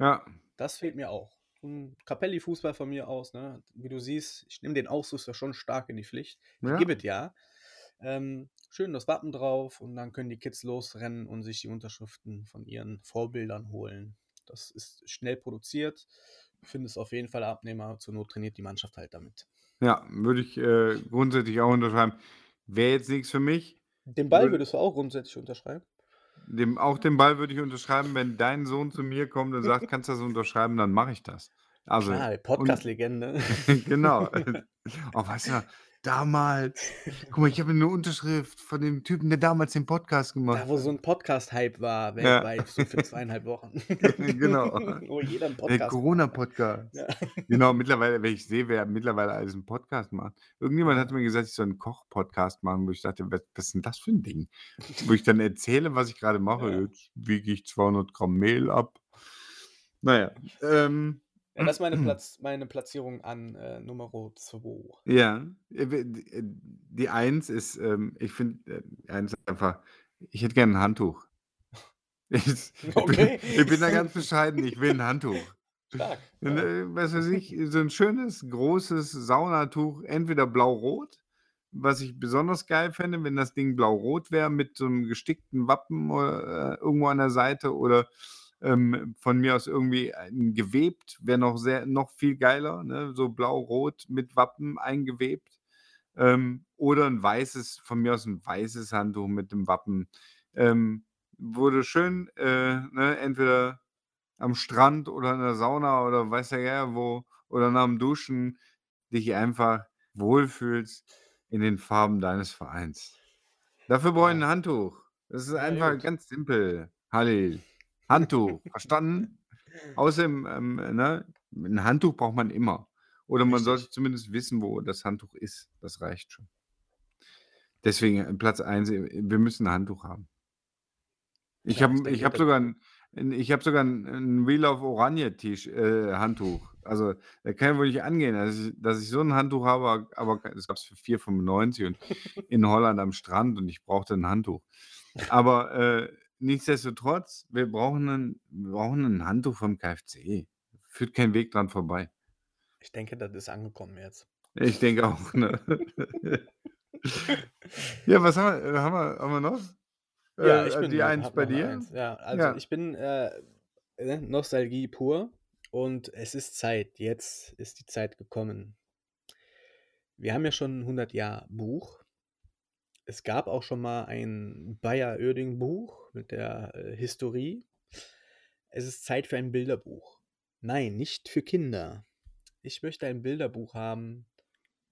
Ja. Das fehlt mir auch. Ein Capelli-Fußball von mir aus, ne? Wie du siehst, ich nehme den Ausrüster schon stark in die Pflicht. Die Ja. gibt es ja. Ähm, schön das Wappen drauf und dann können die Kids losrennen und sich die Unterschriften von ihren Vorbildern holen. Das ist schnell produziert. Ich finde es auf jeden Fall Abnehmer. Zur Not trainiert die Mannschaft halt damit. Ja, würde ich äh, grundsätzlich auch unterschreiben. Wäre jetzt nichts für mich. Den Ball Würde, würdest du auch grundsätzlich unterschreiben? dem, auch den Ball würde ich unterschreiben, wenn dein Sohn zu mir kommt und sagt, kannst du das unterschreiben, dann mache ich das. Also, Podcast-Legende. *laughs* genau. *laughs* Oh, weißt du, damals, guck mal, ich habe eine Unterschrift von dem Typen, der damals den Podcast gemacht Da, wo so hat. ein Podcast-Hype war, Ja, weltweit, so für zweieinhalb Wochen. *laughs* genau. *laughs* wo jeder einen Der Podcast hat. Corona-Podcast. Ja. Genau, mittlerweile, wenn ich sehe, wer mittlerweile alles einen Podcast macht. Irgendjemand hat Ja. mir gesagt, ich soll einen Koch-Podcast machen, wo ich dachte, was, was ist denn das für ein Ding? Wo ich dann erzähle, was ich gerade mache. Ja. Jetzt wiege ich 200 Gramm Mehl ab. Naja, ähm, Ja, das ist meine, *clears throat* Platz, meine Platzierung an äh, Nummer 2. ja, äh, die äh, die Eins ist, ähm, ich finde, äh, eins ist einfach, ich hätte gerne ein Handtuch. *laughs* Ich, *laughs* ich, bin, Okay. ich bin da ganz *laughs* bescheiden, ich will ein Handtuch. Stark. Und, äh, was weiß ich, so ein schönes, großes Saunatuch, entweder blau-rot, was ich besonders geil fände, wenn das Ding blau-rot wäre, mit so einem gestickten Wappen äh, irgendwo an der Seite oder ähm, von mir aus irgendwie ein gewebt, wäre noch sehr, noch viel geiler, ne? so blau-rot mit Wappen eingewebt. Ähm, oder ein weißes, von mir aus ein weißes Handtuch mit dem Wappen. Ähm, wurde schön, äh, ne, entweder am Strand oder in der Sauna oder weiß der Geier wo oder nach dem Duschen dich einfach wohlfühlst in den Farben deines Vereins. Dafür brauche ich Ja. ein Handtuch. Das ist Ja, einfach gut. ganz simpel. Halil. Handtuch. Verstanden? Außerdem, ähm, ne, ein Handtuch braucht man immer. Oder man sollte zumindest wissen, wo das Handtuch ist. Das reicht schon. Deswegen äh, Platz 1, wir müssen ein Handtuch haben. Ich ich habe ich hab sogar ein, ich hab sogar ein, ein Wheel of Oranje Tisch, äh, Handtuch. Also da kann ja wohl nicht angehen, dass ich, dass ich so ein Handtuch habe, aber das gab es für 4,95 und in Holland am Strand und ich brauchte ein Handtuch. Aber äh, nichtsdestotrotz, wir brauchen, ein, wir brauchen ein Handtuch vom KFC. Führt kein Weg dran vorbei. ich denke, das ist angekommen jetzt. Ich denke auch. Ne? *laughs* ja, was haben wir, haben wir, haben wir noch? Ja, ich Äh, bin die noch, Eins bei dir? Eins. Ja, also Ja. ich bin äh, äh, Nostalgie pur und es ist Zeit. Jetzt ist die Zeit gekommen. Wir haben ja schon ein 100 Jahr Buch. Es gab auch schon mal ein Bayer Oerding Buch mit der äh, Historie. Es ist Zeit für ein Bilderbuch. Nein, nicht für Kinder. Ich möchte ein Bilderbuch haben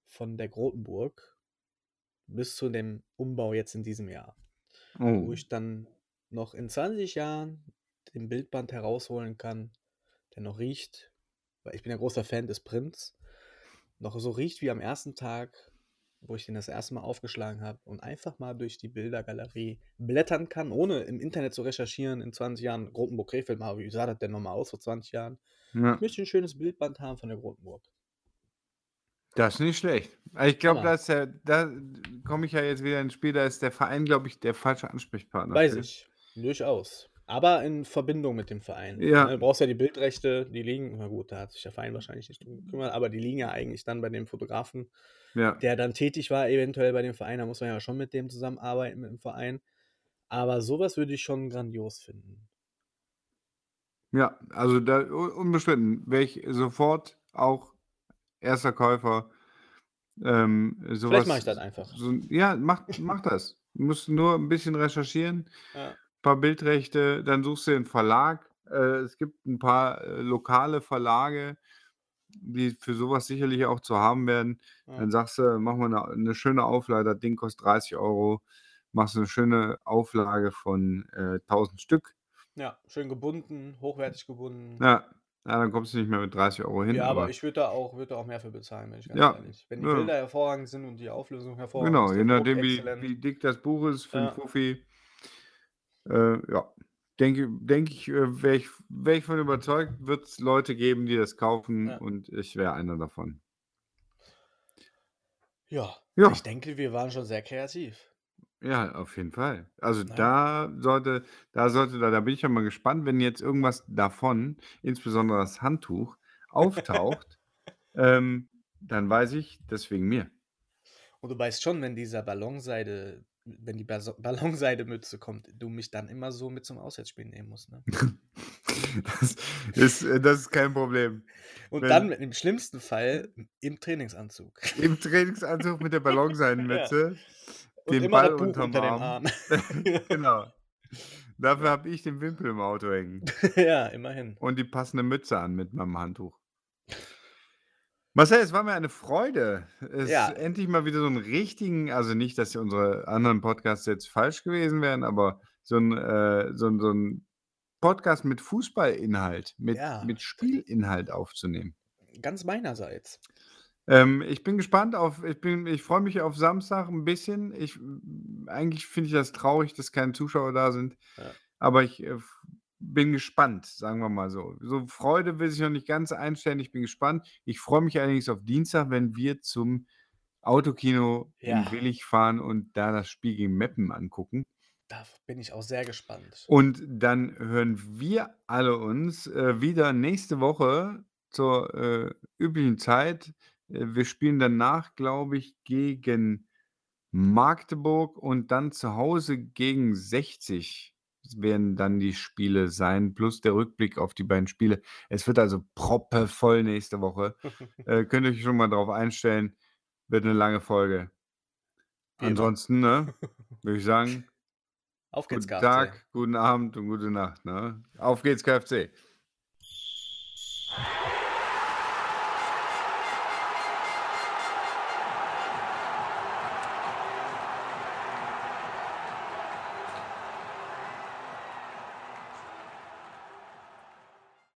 von der Grotenburg bis zu dem Umbau jetzt in diesem Jahr, wo Oh. ich dann noch in 20 Jahren den Bildband herausholen kann, der noch riecht, weil ich bin ja großer Fan des Prints, noch so riecht wie am ersten Tag, wo ich den das erste Mal aufgeschlagen habe und einfach mal durch die Bildergalerie blättern kann, ohne im Internet zu recherchieren in 20 Jahren. Grotenburg Krefeld, mal, wie sah das denn nochmal aus vor 20 Jahren? Ja. Ich möchte ein schönes Bildband haben von der Grotenburg. Das ist nicht schlecht. Aber Ich glaube, da, da komme ich ja jetzt wieder ins Spiel. Da ist der Verein, glaube ich, der falsche Ansprechpartner. Weiß ich. Durchaus. Aber in Verbindung mit dem Verein. Ja. Ne, Du brauchst ja die Bildrechte, die liegen, na gut, da hat sich der Verein wahrscheinlich nicht drum gekümmert, aber die liegen ja eigentlich dann bei dem Fotografen, Ja. der dann tätig war, eventuell bei dem Verein. Da muss man ja schon mit dem zusammenarbeiten, mit dem Verein. Aber sowas würde ich schon grandios finden. Ja, also da un- unbestritten wäre ich sofort auch erster Käufer. Ähm, Vielleicht mache ich das sowas, einfach. so, ja, mach, mach das. Du musst nur ein bisschen recherchieren, Ja. Ein paar Bildrechte, dann suchst du den Verlag. Äh, es gibt ein paar äh, lokale Verlage, die für sowas sicherlich auch zu haben werden. Ja. Dann sagst du, mach mal eine, eine schöne Auflage, das Ding kostet 30 Euro, machst eine schöne Auflage von äh, 1000 Stück. ja, schön gebunden, hochwertig gebunden. Ja, ja, dann kommst du nicht mehr mit 30 Euro hin, Ja, aber aber ich würde da auch, würde da auch mehr für bezahlen, wenn ich ganz ja, ehrlich. Wenn die ja, Bilder hervorragend sind und die Auflösung hervorragend genau, ist, je der Druck nachdem, wie, wie dick das Buch ist, für einen Ja, Fuffi. Äh, ja, denke, ich, äh, wäre ich, wär ich von überzeugt, wird es Leute geben, die das kaufen Ja. und ich wäre einer davon. Ja, Ja. ich denke, wir waren schon sehr kreativ. Ja, auf jeden Fall. Also Ja. da sollte, da sollte, da, da bin ich ja mal gespannt, wenn jetzt irgendwas davon, insbesondere das Handtuch, auftaucht, *laughs* ähm, dann weiß ich, das wegen mir. Und du weißt schon, wenn dieser Ballonseide, wenn die Ballonseidemütze kommt, du mich dann immer so mit zum Auswärtsspiel nehmen musst. Ne? *laughs* Das ist, äh, das ist kein Problem. Und Wenn- dann im schlimmsten Fall im Trainingsanzug. Im Trainingsanzug mit der *laughs* Ballonseidenmütze, Und den Ball unterm unter dem Arm. Arm. *laughs* genau. Dafür habe ich den Wimpel im Auto hängen ja, immerhin. und die passende Mütze an mit meinem Handtuch. Marcel, es war mir eine Freude. Es Ja. endlich mal wieder so einen richtigen, also nicht, dass unsere anderen Podcasts jetzt falsch gewesen wären, aber so ein, äh, so ein, so ein Podcast mit Fußballinhalt, mit, Ja. mit Spielinhalt aufzunehmen. Ganz meinerseits. Ähm, ich bin gespannt auf, ich bin, ich freue mich auf Samstag ein bisschen. Ich, eigentlich finde ich das traurig, dass keine Zuschauer da sind. Ja. Aber ich äh, f- bin gespannt, sagen wir mal so. So Freude will sich noch nicht ganz einstellen. Ich bin gespannt. Ich freue mich allerdings auf Dienstag, wenn wir zum Autokino Ja. in Willig fahren und da das Spiel gegen Meppen angucken. Da bin ich auch sehr gespannt. Und dann hören wir alle uns äh, wieder nächste Woche zur äh, üblichen Zeit. Äh, wir spielen danach, glaube ich, gegen Magdeburg und dann zu Hause gegen 60 werden dann die Spiele sein, plus der Rückblick auf die beiden Spiele. Es wird also proppevoll nächste Woche. *laughs* äh, könnt ihr euch schon mal darauf einstellen. Wird eine lange Folge. Immer. Ansonsten, ne, *laughs* würde ich sagen, Auf geht's, Guten KFC. Tag, guten Abend und gute Nacht. Ne? Auf geht's, KFC.